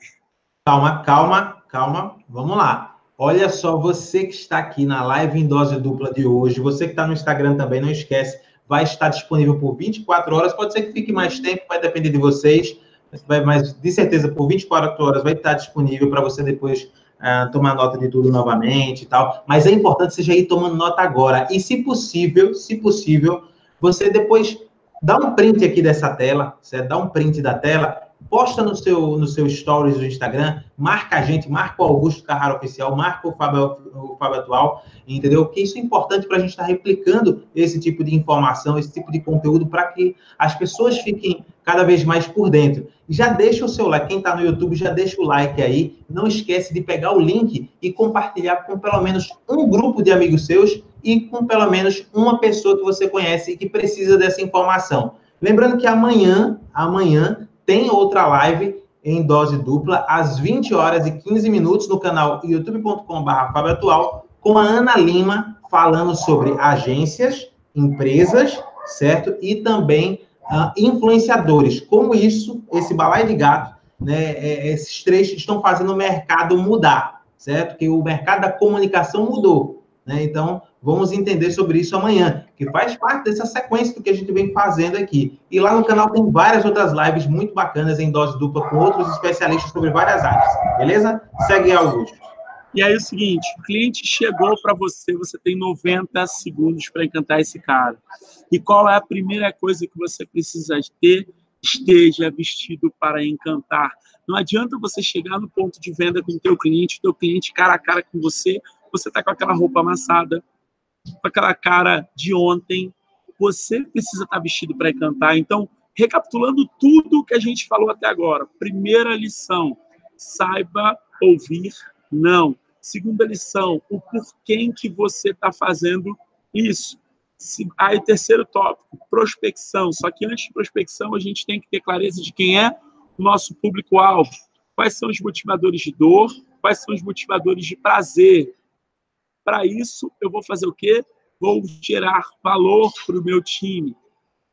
Calma, calma, calma. Vamos lá. Olha só, você que está aqui na live em dose dupla de hoje, você que está no Instagram também, não esquece, vai estar disponível por 24 horas. Pode ser que fique mais tempo, vai depender de vocês, mas de certeza por 24 horas vai estar disponível para você depois uh, tomar nota de tudo novamente e tal. Mas é importante você já ir tomando nota agora. E se possível, se possível, você depois dá um print aqui dessa tela, certo? Dá um print da tela posta no seu, no seu stories do Instagram, marca a gente, marca o Augusto Carrara Oficial, marca o Fábio, o Fábio Atual, entendeu? Porque isso é importante para a gente estar tá replicando esse tipo de informação, esse tipo de conteúdo, para que as pessoas fiquem cada vez mais por dentro. Já deixa o seu like, quem está no YouTube, já deixa o like aí, não esquece de pegar o link e compartilhar com pelo menos um grupo de amigos seus e com pelo menos uma pessoa que você conhece e que precisa dessa informação. Lembrando que amanhã, amanhã tem outra live em dose dupla às 20 horas e 15 minutos no canal youtube.com.br Atual com a Ana Lima falando sobre agências, empresas, certo? E também uh, influenciadores. Como isso, esse balai de gato, né, é, esses três estão fazendo o mercado mudar, certo? Que o mercado da comunicação mudou, né? Então, Vamos entender sobre isso amanhã, que faz parte dessa sequência do que a gente vem fazendo aqui. E lá no canal tem várias outras lives muito bacanas em dose dupla com outros especialistas sobre várias áreas. Beleza? Segue Augusto. E aí é o seguinte, o cliente chegou para você, você tem 90 segundos para encantar esse cara. E qual é a primeira coisa que você precisa ter? Esteja vestido para encantar. Não adianta você chegar no ponto de venda com o teu cliente, o teu cliente cara a cara com você, você está com aquela roupa amassada, com aquela cara de ontem. Você precisa estar vestido para cantar. Então, recapitulando tudo que a gente falou até agora. Primeira lição: saiba ouvir não. Segunda lição: o porquê que você está fazendo isso. Aí, terceiro tópico: prospecção. Só que antes de prospecção, a gente tem que ter clareza de quem é o nosso público-alvo. Quais são os motivadores de dor? Quais são os motivadores de prazer? Para isso, eu vou fazer o quê? Vou gerar valor para o meu time,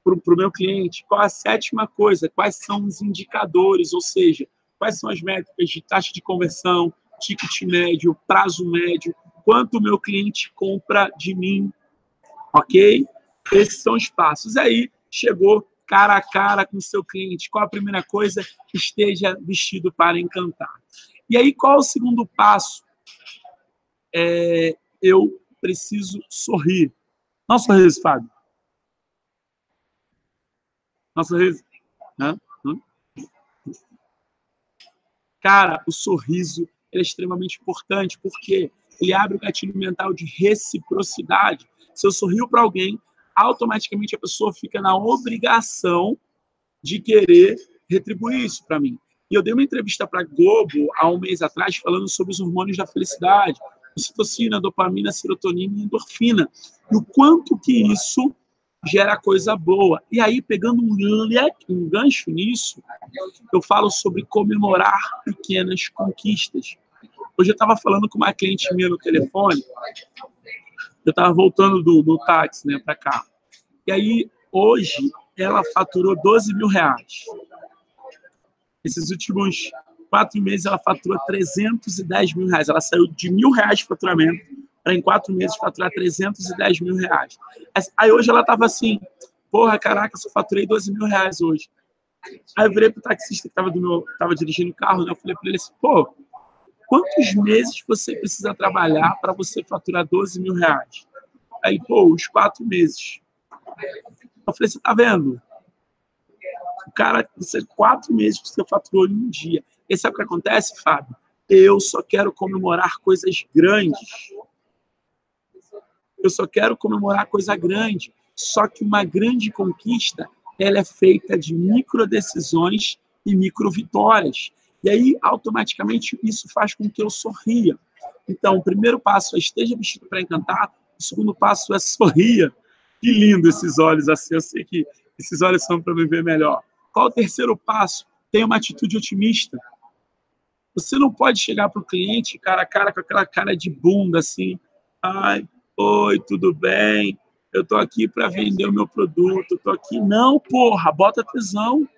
para o meu cliente. Qual a sétima coisa? Quais são os indicadores, ou seja, quais são as métricas de taxa de conversão, ticket médio, prazo médio, quanto o meu cliente compra de mim, ok? Esses são os passos. Aí chegou cara a cara com o seu cliente. Qual a primeira coisa? Esteja vestido para encantar. E aí, qual o segundo passo? É, eu preciso sorrir. Não sorriso, Fábio. Não sorriso. Hã? Hã? Cara, o sorriso é extremamente importante porque ele abre o gatilho mental de reciprocidade. Se eu sorrio para alguém, automaticamente a pessoa fica na obrigação de querer retribuir isso para mim. E eu dei uma entrevista para Globo há um mês atrás falando sobre os hormônios da felicidade ocitocina, dopamina, serotonina e endorfina. E o quanto que isso gera coisa boa. E aí, pegando um, leque, um gancho nisso, eu falo sobre comemorar pequenas conquistas. Hoje eu estava falando com uma cliente minha no telefone, eu estava voltando do, do táxi né, para cá. E aí, hoje, ela faturou 12 mil reais. Esses últimos quatro meses ela faturou 310 mil reais. Ela saiu de mil reais de faturamento para em quatro meses faturar 310 mil reais. Aí hoje ela estava assim, porra, caraca, só faturei 12 mil reais hoje. Aí eu virei pro taxista que tava dirigindo o carro, né? Eu falei para ele assim, pô, quantos meses você precisa trabalhar para você faturar 12 mil reais? Aí, pô, os quatro meses. Eu falei, você tá vendo? O cara, você, quatro meses que você faturou em um dia. E sabe o que acontece, Fábio? Eu só quero comemorar coisas grandes. Eu só quero comemorar coisa grande. Só que uma grande conquista, ela é feita de micro decisões e micro vitórias. E aí, automaticamente, isso faz com que eu sorria. Então, o primeiro passo é esteja vestido para encantar. O segundo passo é sorria. Que lindo esses olhos assim. Eu sei que Esses olhos são para viver melhor. Qual o terceiro passo? Tenha uma atitude otimista. Você não pode chegar para o cliente cara a cara com aquela cara de bunda assim. Ai, oi, tudo bem? Eu estou aqui para vender o meu produto. Estou aqui. Não, porra, bota tesão.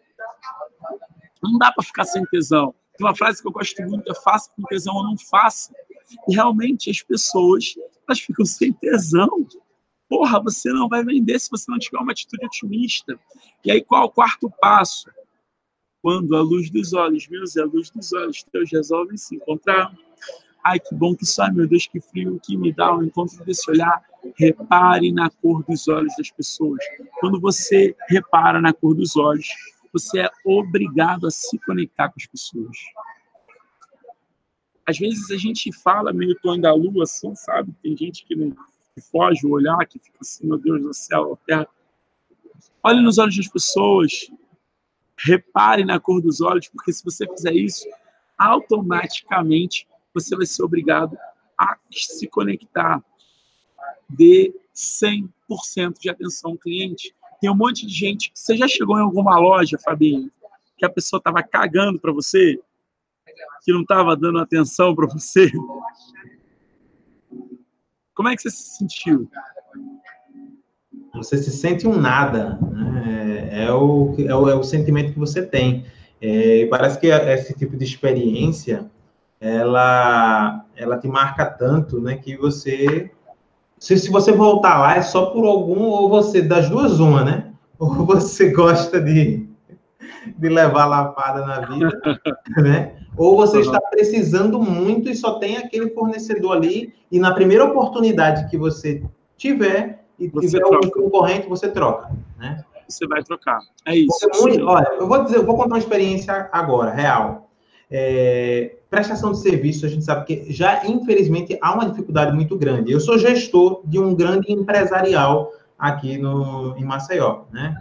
Não dá para ficar sem tesão. Tem uma frase que eu gosto muito: é faça com tesão ou não faça. E realmente as pessoas elas ficam sem tesão. Porra, você não vai vender se você não tiver uma atitude otimista. E aí, qual é o quarto passo? Quando a luz dos olhos meus e a luz dos olhos teus resolvem se encontrar. Ai, que bom que só, meu Deus, que frio que me dá o encontro desse olhar. Repare na cor dos olhos das pessoas. Quando você repara na cor dos olhos, você é obrigado a se conectar com as pessoas. Às vezes a gente fala meio tom da lua, assim, sabe? Tem gente que não que foge o olhar, que fica assim, meu Deus do céu, terra. Olhe nos olhos das pessoas, repare na cor dos olhos, porque se você fizer isso, automaticamente você vai ser obrigado a se conectar. Dê 100% de atenção ao cliente. Tem um monte de gente. Você já chegou em alguma loja, Fabinho, que a pessoa estava cagando para você? Que não estava dando atenção para você? Como é que você se sentiu? Você se sente um nada. Né? É, o, é, o, é o sentimento que você tem. É, parece que esse tipo de experiência ela, ela te marca tanto, né, que você se, se você voltar lá é só por algum ou você das duas uma, né? *laughs* Ou você gosta de, de levar lapada na vida, *laughs* né? Ou você uhum. está precisando muito e só tem aquele fornecedor ali, e na primeira oportunidade que você tiver e você tiver troca. algum concorrente, você troca, né? Você vai trocar. É isso. Muito, olha, eu vou dizer, eu vou contar uma experiência agora, real. É, prestação de serviço, a gente sabe que já, infelizmente, há uma dificuldade muito grande. Eu sou gestor de um grande empresarial aqui no, em Maceió, né?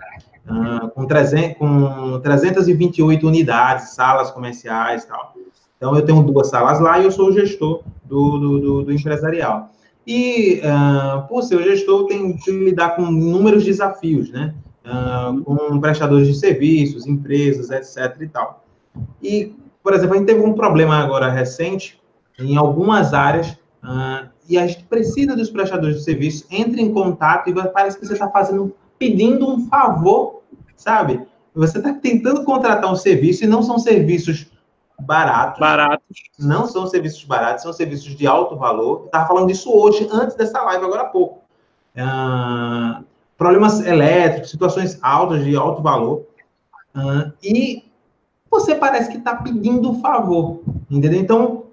uh, com, 300, com 328 unidades, salas comerciais e tal. Então, eu tenho duas salas lá e eu sou o gestor do, do, do, do empresarial. E, uh, por ser o gestor, eu tenho que lidar com inúmeros desafios, né? Uh, com prestadores de serviços, empresas, etc. e tal. E, por exemplo, a gente teve um problema agora recente em algumas áreas uh, e a gente precisa dos prestadores de serviços, entre em contato e parece que você está fazendo pedindo um favor, sabe? Você está tentando contratar um serviço e não são serviços baratos. Baratos. Não são serviços baratos, são serviços de alto valor. Estava falando disso hoje, antes dessa live, agora há pouco. Uh, problemas elétricos, situações altas de alto valor. Uh, e você parece que está pedindo um favor, entendeu? Então,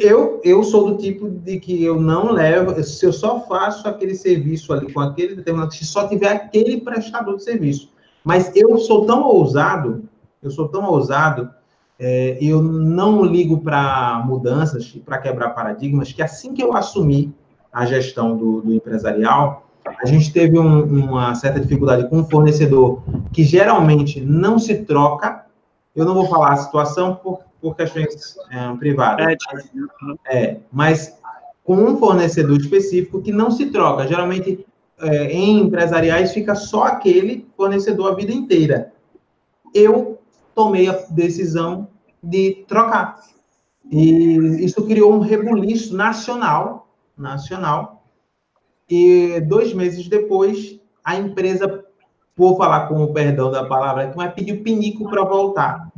eu, eu sou do tipo de que eu não levo, se eu só faço aquele serviço ali com aquele determinado, se só tiver aquele prestador de serviço. Mas eu sou tão ousado, eu sou tão ousado, é, eu não ligo para mudanças, para quebrar paradigmas, que assim que eu assumi a gestão do, do empresarial, a gente teve um, uma certa dificuldade com um fornecedor que geralmente não se troca. Eu não vou falar a situação por, por questões é, privadas. É, é, mas com um fornecedor específico que não se troca. Geralmente, é, em empresariais, fica só aquele fornecedor a vida inteira. Eu tomei a decisão de trocar. E isso criou um rebuliço nacional, nacional. E dois meses depois, a empresa, vou falar com o perdão da palavra, mas pediu pinico para voltar.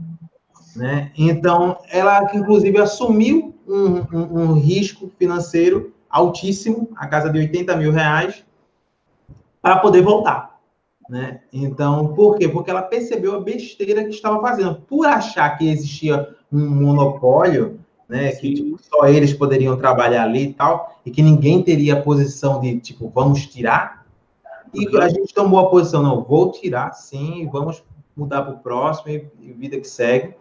Né? Então, ela, inclusive, assumiu um, um, um, risco financeiro altíssimo, a casa de 80 mil reais, para poder voltar. Né? Então, por quê? Porque ela percebeu a besteira que estava fazendo. Por achar que existia um monopólio, né, que tipo, só eles poderiam trabalhar ali e tal, e que ninguém teria a posição de, tipo, vamos tirar, e a gente tomou a posição, não, vou tirar, sim, vamos mudar para o próximo, e, e vida que segue.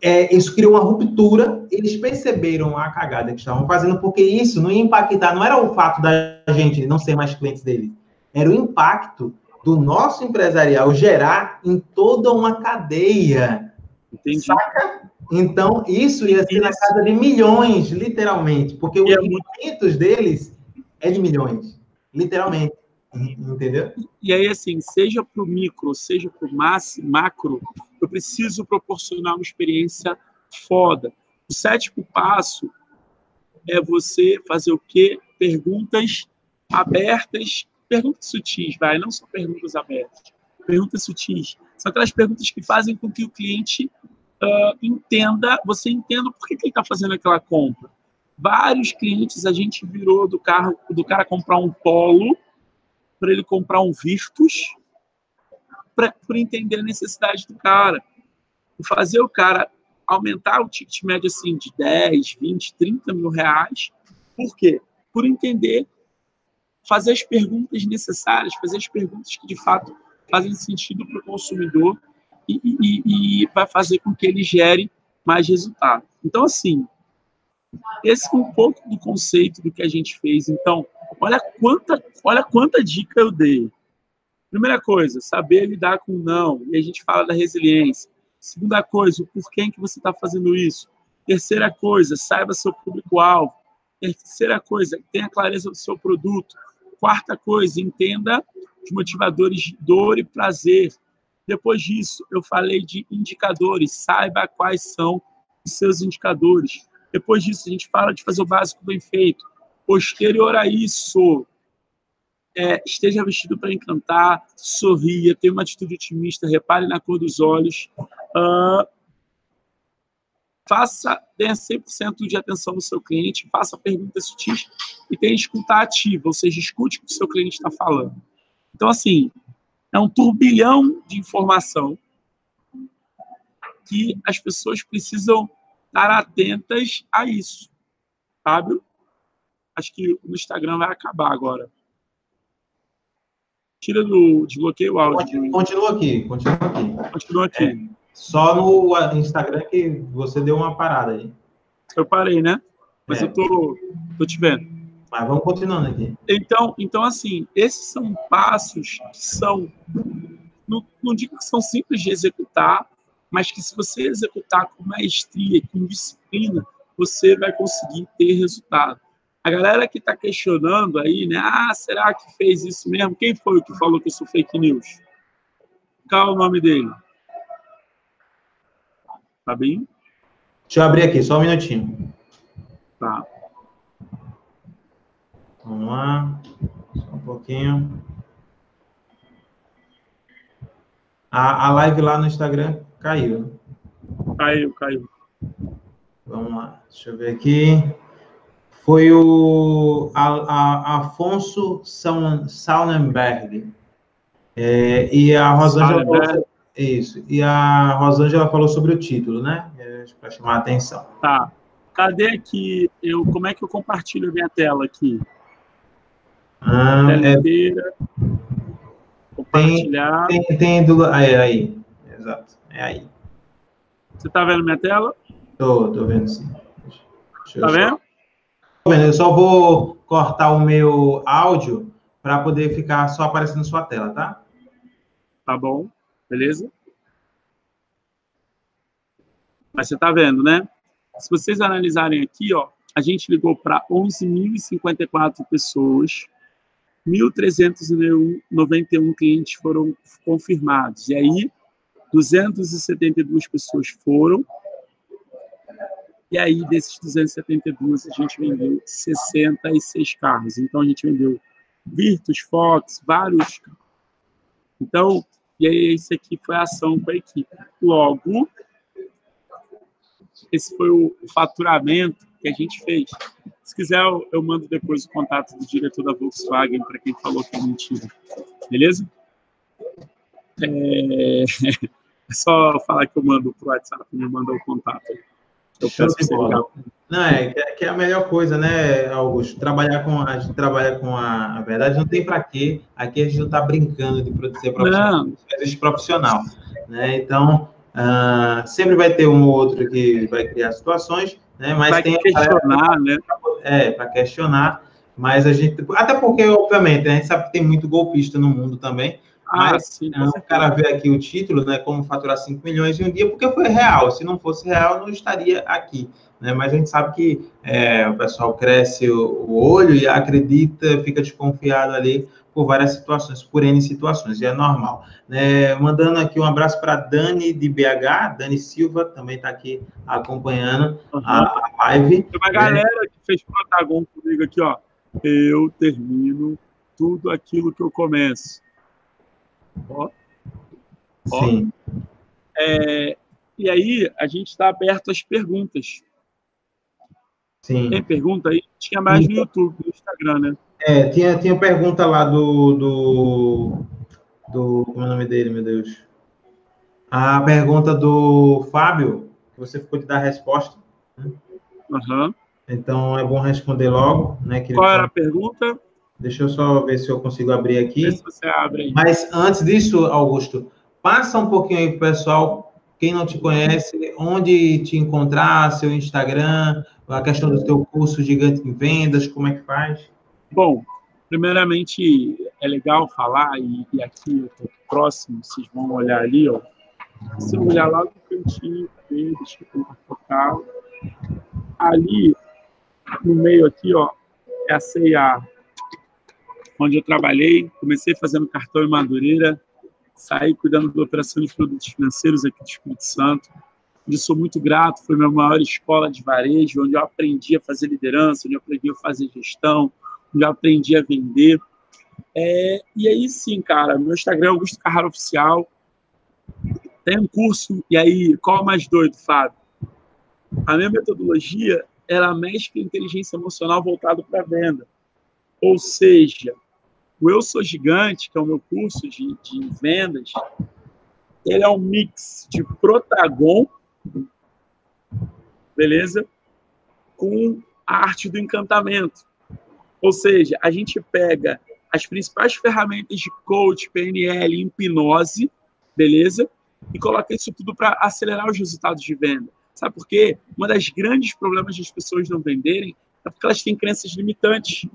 É, isso criou uma ruptura, eles perceberam a cagada que estavam fazendo, porque isso não ia impactar, não era o fato da gente não ser mais clientes dele, era o impacto do nosso empresarial gerar em toda uma cadeia. Entendi. Saca? Então, isso ia ser na casa de milhões, literalmente, porque os é. movimentos deles é de milhões, literalmente. Entendeu? E aí, assim, seja para o micro, seja para o macro, eu preciso proporcionar uma experiência foda. O sétimo passo é você fazer o quê? Perguntas abertas, perguntas sutis, vai, não são perguntas abertas, perguntas sutis. São aquelas perguntas que fazem com que o cliente uh, entenda, você entenda por que, que ele está fazendo aquela compra. Vários clientes a gente virou do carro do cara comprar um polo para ele comprar um Virtus para entender a necessidade do cara. Fazer o cara aumentar o ticket médio assim de 10, 20, 30 mil reais. Por quê? Por entender, fazer as perguntas necessárias, fazer as perguntas que de fato fazem sentido para o consumidor e, e, e vai fazer com que ele gere mais resultado. Então, assim, esse é um pouco do conceito do que a gente fez. Então, olha quanta, olha quanta dica eu dei. Primeira coisa, saber lidar com não. E a gente fala da resiliência. Segunda coisa, o porquê que você está fazendo isso. Terceira coisa, saiba seu público-alvo. Terceira coisa, tenha clareza do seu produto. Quarta coisa, entenda os motivadores de dor e prazer. Depois disso, eu falei de indicadores. Saiba quais são os seus indicadores. Depois disso, a gente fala de fazer o básico bem feito. Posterior a isso, é, esteja vestido para encantar, sorria, tenha uma atitude otimista, repare na cor dos olhos. Uh, faça, tenha 100% de atenção no seu cliente, faça perguntas sutis e tenha escuta ativa, ou seja, escute o que o seu cliente está falando. Então, assim, é um turbilhão de informação que as pessoas precisam estar atentas a isso, sabe? Acho que o Instagram vai acabar agora. Tira do. Desbloqueia o áudio. Continua aqui, continua aqui. Continua aqui. É, só no Instagram que você deu uma parada aí. Eu parei, né? Mas é. eu tô, tô te vendo. Mas vamos continuando aqui. Então, então assim, esses são passos que são. Não, não digo que são simples de executar, mas que se você executar com maestria, com disciplina, você vai conseguir ter resultado. A galera que está questionando aí, né? Ah, será que fez isso mesmo? Quem foi o que falou que isso fake news? Qual é o nome dele? Tá bem? Deixa eu abrir aqui, só um minutinho. Tá. Vamos lá. Só um pouquinho. A, a live lá no Instagram caiu. Caiu, caiu. Vamos lá. Deixa eu ver aqui foi o a, a Afonso Saunenberg. É, e a Rosângela falou, isso. E a Rosângela falou sobre o título, né? É, Para chamar a atenção. Tá. Cadê aqui? Eu, como é que eu compartilho a minha tela aqui? Ah, é... Compartilhar. Tem, tem, tem do... aí, aí. Exato. É aí. Você está vendo minha tela? Tô, tô vendo sim. Deixa tá vendo? Eu só vou cortar o meu áudio para poder ficar só aparecendo sua tela, tá? Tá bom, beleza? Mas você tá vendo, né? Se vocês analisarem aqui, ó, a gente ligou para 11.054 pessoas, 1.391 clientes foram confirmados. E aí, 272 pessoas foram e aí, desses 272, a gente vendeu 66 carros. Então, a gente vendeu Virtus, Fox, vários. Então, e aí, isso aqui foi a ação para a equipe. Logo, esse foi o faturamento que a gente fez. Se quiser, eu, eu mando depois o contato do diretor da Volkswagen para quem falou que é mentira. Beleza? É... *laughs* é só falar que eu mando para o WhatsApp, me manda o contato. Eu peço que legal. Não, é que é a melhor coisa, né, Augusto? Trabalhar com a, gente trabalha com a, a verdade, não tem para quê. Aqui a gente não está brincando de ser profissional, existe profissional. Né? Então, uh, sempre vai ter um ou outro que vai criar situações, né? mas vai tem. questionar, né? É, para questionar. Mas a gente. Até porque, obviamente, a gente sabe que tem muito golpista no mundo também. Ah, Mas sim, então, o cara vê aqui o título, né? Como faturar 5 milhões em um dia, porque foi real. Se não fosse real, não estaria aqui. Né? Mas a gente sabe que é, o pessoal cresce o, o, olho e acredita, fica desconfiado ali, por várias situações, por N situações, e é normal. É, mandando aqui um abraço para Dani de BH, Dani Silva também está aqui acompanhando uhum. a, a, live. Tem uma galera é. que fez Protagon comigo aqui, ó. Eu termino tudo aquilo que eu começo. Ó. ó. Sim. É, e aí, a gente está aberto às perguntas. Sim. Tem pergunta aí? Tinha mais no YouTube, no Instagram, né? É, tinha, tinha pergunta lá do, do, do. Como é o nome dele, meu Deus? A pergunta do Fábio, que você ficou de dar a resposta. Né? Uhum. Então é bom responder logo. Né, Qual era a pergunta? Deixa eu só ver se eu consigo abrir aqui. Vê se você abre aí. Mas antes disso, Augusto, passa um pouquinho aí para o pessoal, quem não te conhece, onde te encontrar, seu Instagram, a questão do teu curso gigante em vendas, como é que faz? Bom, primeiramente é legal falar, e, e aqui eu estou próximo, vocês vão olhar ali, ó. Se olhar lá no cantinho, deixa eu focar. Ali, no meio aqui, ó, é a CIA, onde eu trabalhei, comecei fazendo cartão em Madureira, saí cuidando da operação de produtos financeiros aqui do Espírito Santo, onde sou muito grato, foi minha maior escola de varejo, onde eu aprendi a fazer liderança, onde eu aprendi a fazer gestão, onde eu aprendi a vender. É, e aí sim, cara, meu Instagram é Augusto Carrara Oficial, tem um curso, e aí, qual é o mais doido, Fábio? A minha metodologia, ela mexe com inteligência emocional voltado para venda. Ou seja, o Eu Sou Gigante, que é o meu curso de, de vendas, ele é um mix de protagon, beleza? Com a arte do encantamento. Ou seja, a gente pega as principais ferramentas de coach, PNL, hipnose, beleza? E coloca isso tudo para acelerar os resultados de venda. Sabe por quê? Um dos grandes problemas das pessoas não venderem é porque elas têm crenças limitantes.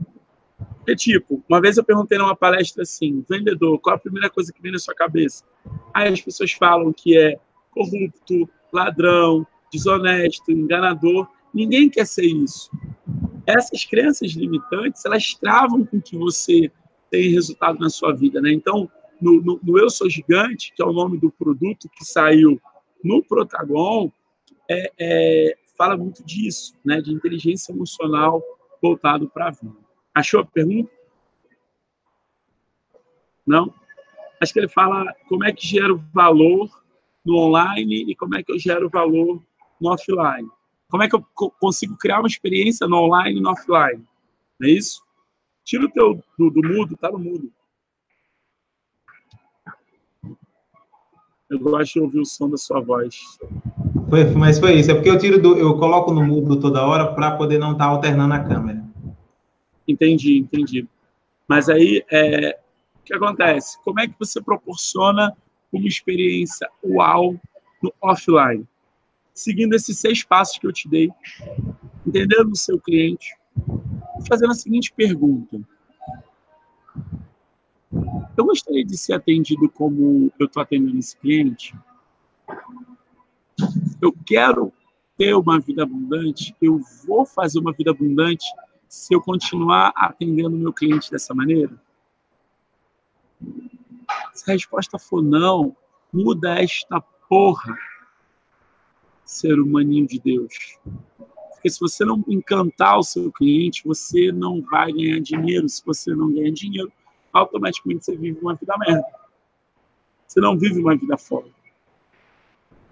Porque, tipo, uma vez eu perguntei numa palestra assim, vendedor, qual a primeira coisa que vem na sua cabeça? Aí as pessoas falam que é corrupto, ladrão, desonesto, enganador. Ninguém quer ser isso. Essas crenças limitantes, elas travam com que você tenha resultado na sua vida, né? Então, no, no, no Eu Sou Gigante, que é o nome do produto que saiu no Protagon, é, é, fala muito disso, né? De inteligência emocional voltado para a vida. Achou a pergunta? Não? Acho que ele fala como é que gera o valor no online e como é que eu gero valor no offline. Como é que eu consigo criar uma experiência no online e no offline? Não é isso? Tira o teu do, do mudo, tá no mudo. Eu gosto de ouvir o som da sua voz. Foi, mas foi isso. É porque eu tiro do, eu coloco no mudo toda hora para poder não estar tá alternando a câmera. Entendi, entendi. Mas aí, é, o que acontece? Como é que você proporciona uma experiência uau no offline? Seguindo esses seis passos que eu te dei, entendendo o seu cliente, fazendo a seguinte pergunta. Eu gostaria de ser atendido como eu estou atendendo esse cliente? Eu quero ter uma vida abundante? Eu vou fazer uma vida abundante se eu continuar atendendo meu cliente dessa maneira? Se a resposta for não, muda esta porra, ser humaninho de Deus. Porque se você não encantar o seu cliente, você não vai ganhar dinheiro. Se você não ganhar dinheiro, automaticamente você vive uma vida merda. Você não vive uma vida foda.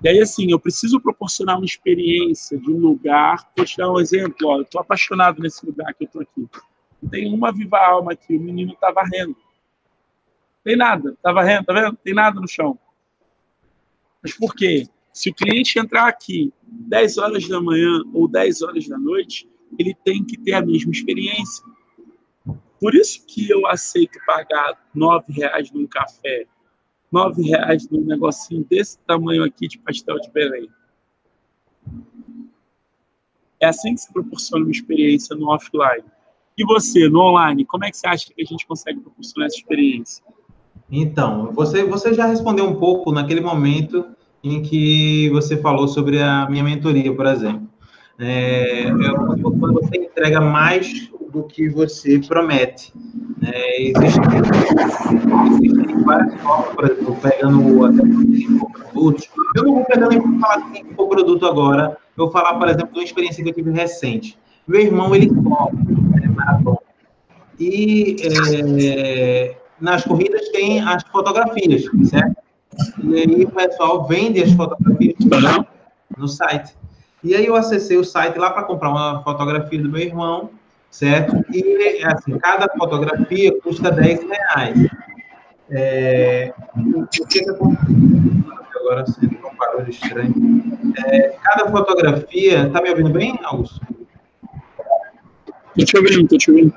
E aí, assim, eu preciso proporcionar uma experiência de um lugar. Vou te dar um exemplo. Ó, eu estou apaixonado nesse lugar que eu estou aqui. Tem uma viva alma aqui. O menino está varrendo. Tem nada. Está varrendo, tá vendo? Tem nada no chão. Mas por quê? Se o cliente entrar aqui 10 horas da manhã ou 10 horas da noite, ele tem que ter a mesma experiência. Por isso que eu aceito pagar R$ reais num café nove reais num negocinho desse tamanho aqui de pastel de Belém. É assim que se proporciona uma experiência no offline. E você, no online, como é que você acha que a gente consegue proporcionar essa experiência? Então, você, você já respondeu um pouco naquele momento em que você falou sobre a minha mentoria, por exemplo. É, é quando você entrega mais do que você promete. É, existem, várias formas, por exemplo, pegando até produtos. Eu não vou pegando em falar de produto agora, eu vou falar, por exemplo, de uma experiência que eu tive recente. Meu irmão, ele corre, é maratona. E é, nas corridas tem as fotografias, certo? E aí o pessoal vende as fotografias no site. E aí eu acessei o site lá para comprar uma fotografia do meu irmão, certo? E assim, cada fotografia custa 10 reais. É, o que Agora sim, um barulho estranho. É, cada fotografia. Tá me ouvindo bem, Augusto? Estou te ouvindo, estou te ouvindo.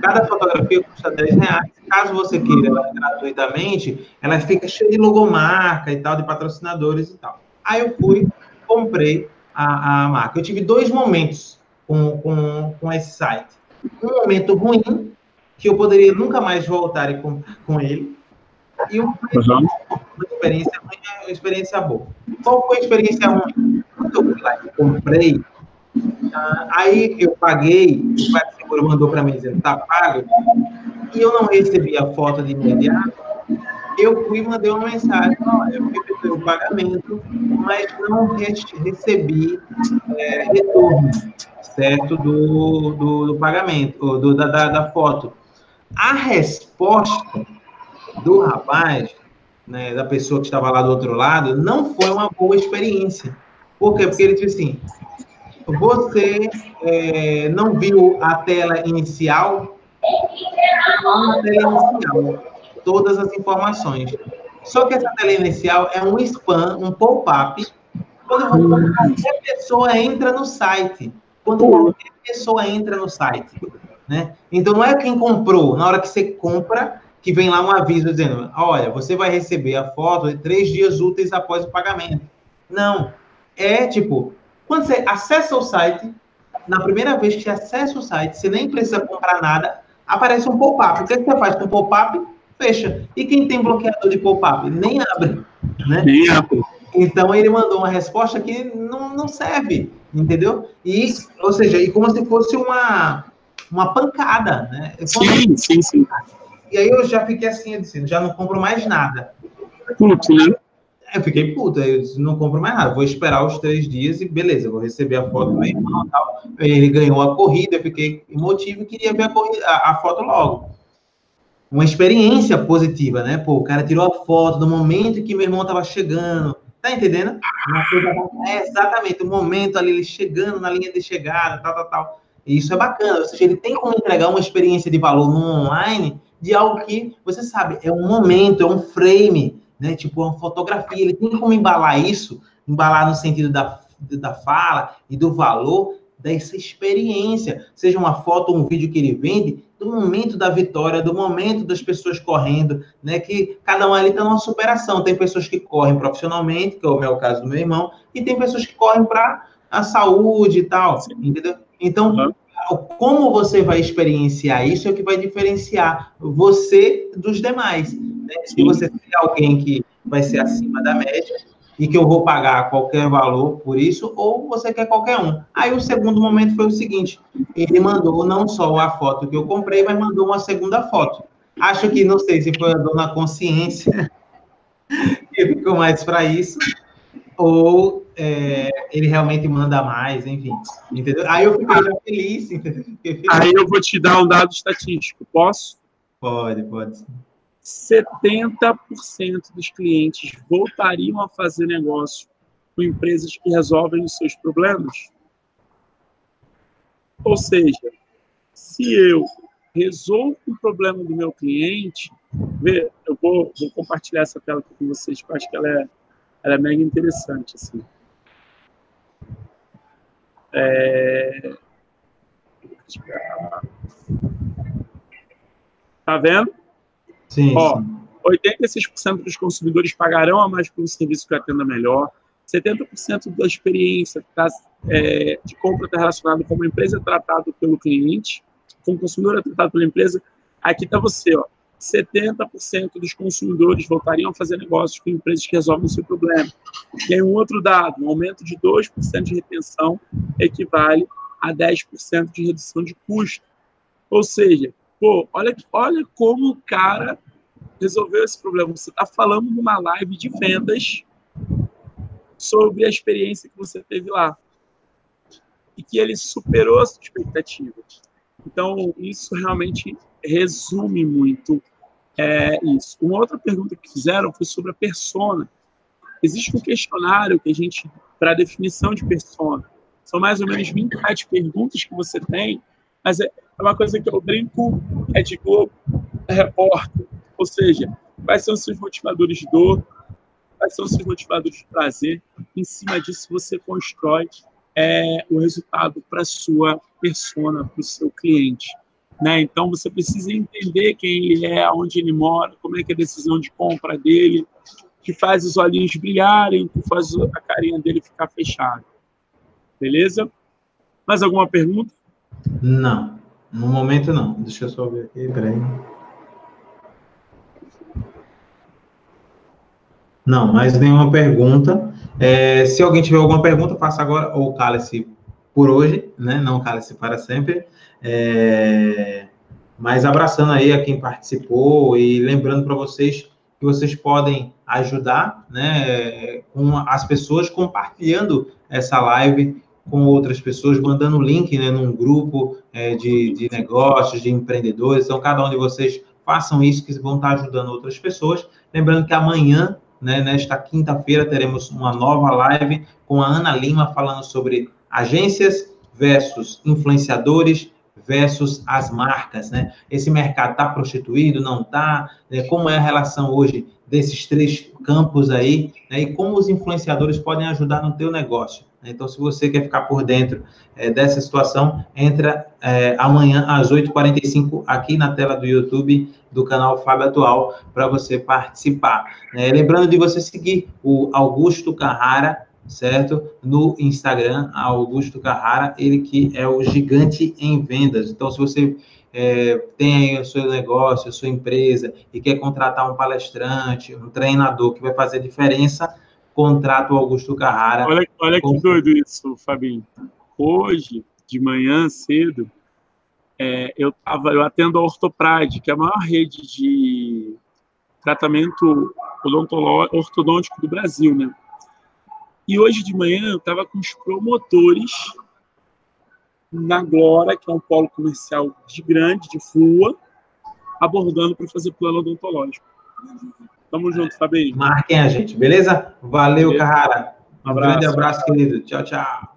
Cada fotografia custa 10 reais. Caso você queira ela gratuitamente, ela fica cheia de logomarca e tal, de patrocinadores e tal. Aí eu fui, comprei a, a marca. Eu tive dois momentos com, com, com esse site. Um momento ruim, que eu poderia nunca mais voltar e comprar com ele. E um, uhum. uma experiência ruim, uma experiência boa. Qual foi a experiência ruim? Quando eu fui lá e comprei, ah, aí eu paguei, o seguro mandou para mim dizendo, tá pago, e eu não recebi a foto de imediato, eu fui mandei uma mensagem, olha, eu recebi o pagamento, mas não recebi é, retorno, certo, do, do, do pagamento, do, da, da, foto. A resposta do rapaz, né, da pessoa que estava lá do outro lado, não foi uma boa experiência. Por quê? Porque ele disse assim, você é, não viu a tela inicial? Na tela inicial, todas as informações. Só que essa tela inicial é um spam, um pop-up, quando qualquer pessoa entra no site. Quando qualquer pessoa entra no site. Né? Então, não é quem comprou. Na hora que você compra, que vem lá um aviso dizendo, olha, você vai receber a foto três dias úteis após o pagamento. Não. É tipo, quando você acessa o site, na primeira vez que você acessa o site, você nem precisa comprar nada, aparece um pop-up. O que você faz com o pop-up? Fecha. E quem tem bloqueador de pop-up? Nem abre. Né? Nem abre. Então ele mandou uma resposta que não, não serve, entendeu? E, ou seja, e como se fosse uma, uma pancada, né? Sim, sim, sim. E aí eu já fiquei assim, eu disse, já não compro mais nada. Putz, né? Eu fiquei puto, eu disse, não compro mais nada, vou esperar os três dias e beleza, vou receber a foto do meu irmão e tal. Ele ganhou a corrida, eu fiquei emotivo e queria ver a, corrida, a, a foto logo. Uma experiência positiva, né? Pô, o cara tirou a foto do momento que meu irmão estava chegando. Tá entendendo? É exatamente o momento ali, ele chegando na linha de chegada, tal, tal, tal. E isso é bacana. Ou seja, ele tem como entregar uma experiência de valor no online de algo que, você sabe, é um momento, é um frame, né? Tipo, uma fotografia. Ele tem como embalar isso, embalar no sentido da, da fala e do valor dessa experiência, seja uma foto ou um vídeo que ele vende, do momento da vitória, do momento das pessoas correndo, né? Que cada um ali está numa superação. Tem pessoas que correm profissionalmente, que é o meu caso do meu irmão, e tem pessoas que correm para a saúde e tal, entendeu? Então, uhum como você vai experienciar isso é o que vai diferenciar você dos demais. Né? Se você tem alguém que vai ser acima da média e que eu vou pagar qualquer valor por isso, ou você quer qualquer um. Aí o segundo momento foi o seguinte: ele mandou não só a foto que eu comprei, mas mandou uma segunda foto. Acho que não sei se foi a dona consciência *laughs* que ficou mais para isso, ou é, ele realmente manda mais, enfim. Entendeu? Aí eu fiquei feliz, entendeu? Aí eu vou te dar um dado estatístico, posso? Pode, pode. 70% dos clientes voltariam a fazer negócio com empresas que resolvem os seus problemas. Ou seja, se eu resolvo o problema do meu cliente, vê, eu vou, vou compartilhar essa tela aqui com vocês, porque eu acho que ela é, ela é mega interessante. Assim. É... Tá vendo? Sim. Ó, sim. 86% dos consumidores pagarão a mais por um serviço que atenda melhor. 70% da experiência tá, é, de compra está relacionada com uma empresa tratada pelo cliente, com o consumidor é tratado pela empresa. Aqui está você, ó. 70% dos consumidores voltariam a fazer negócios com empresas que resolvem o seu problema. Tem um outro dado, um aumento de 2% de retenção equivale a 10% de redução de custo. Ou seja, Pô, olha, olha como o cara resolveu esse problema. Você está falando numa live de vendas sobre a experiência que você teve lá e que ele superou as expectativas. Então, isso realmente resume muito é, isso. Uma outra pergunta que fizeram foi sobre a persona. Existe um questionário que a gente, para definição de persona, são mais ou menos 27 perguntas que você tem, mas é uma coisa que eu brinco, é de Globo, é repórter, ou seja, quais são os seus motivadores de dor, quais são os seus motivadores de prazer, em cima disso você constrói é, o resultado para sua persona, para o seu cliente. Né? Então, você precisa entender quem ele é, onde ele mora, como é que é a decisão de compra dele, que faz os olhinhos brilharem, que faz a carinha dele ficar fechada. Beleza? Mais alguma pergunta? Não. No momento, não. Deixa eu só ver aqui, peraí. Não, mais nenhuma pergunta. É, se alguém tiver alguma pergunta, faça agora, ou cale-se por hoje, né? Não cale-se para sempre. É, mas abraçando aí a quem participou e lembrando para vocês que vocês podem ajudar, né? Com as pessoas compartilhando essa live com outras pessoas, mandando link né, num grupo é, de, de negócios, de empreendedores. Então, cada um de vocês façam isso, que vão estar ajudando outras pessoas. Lembrando que amanhã né, nesta quinta-feira teremos uma nova live com a Ana Lima falando sobre agências versus influenciadores versus as marcas, né? Esse mercado está prostituído, não está? Né? Como é a relação hoje desses três campos aí, né? E como os influenciadores podem ajudar no teu negócio? Então, se você quer ficar por dentro é, dessa situação, entra é, amanhã às 8h45 aqui na tela do YouTube do canal Fábio Atual para você participar. Né? Lembrando de você seguir o Augusto Carrara, certo? No Instagram, Augusto Carrara, ele que é o gigante em vendas. Então, se você é, tem o seu negócio, a sua empresa e quer contratar um palestrante, um treinador que vai fazer diferença, contrata o Augusto Carrara. Olha, olha com... que doido isso, Fabinho. Hoje, de manhã cedo, é, eu, tava, eu atendo a Ortoprade, que é a maior rede de tratamento ortodôntico do Brasil, né? E hoje de manhã eu estava com os promotores na Glória, que é um polo comercial de grande, de rua, abordando para fazer plano odontológico. Tamo junto, Fabinho. Marquem a gente, beleza? Valeu, beleza. Carrara. Um, um abraço. grande abraço, querido. Tchau, tchau.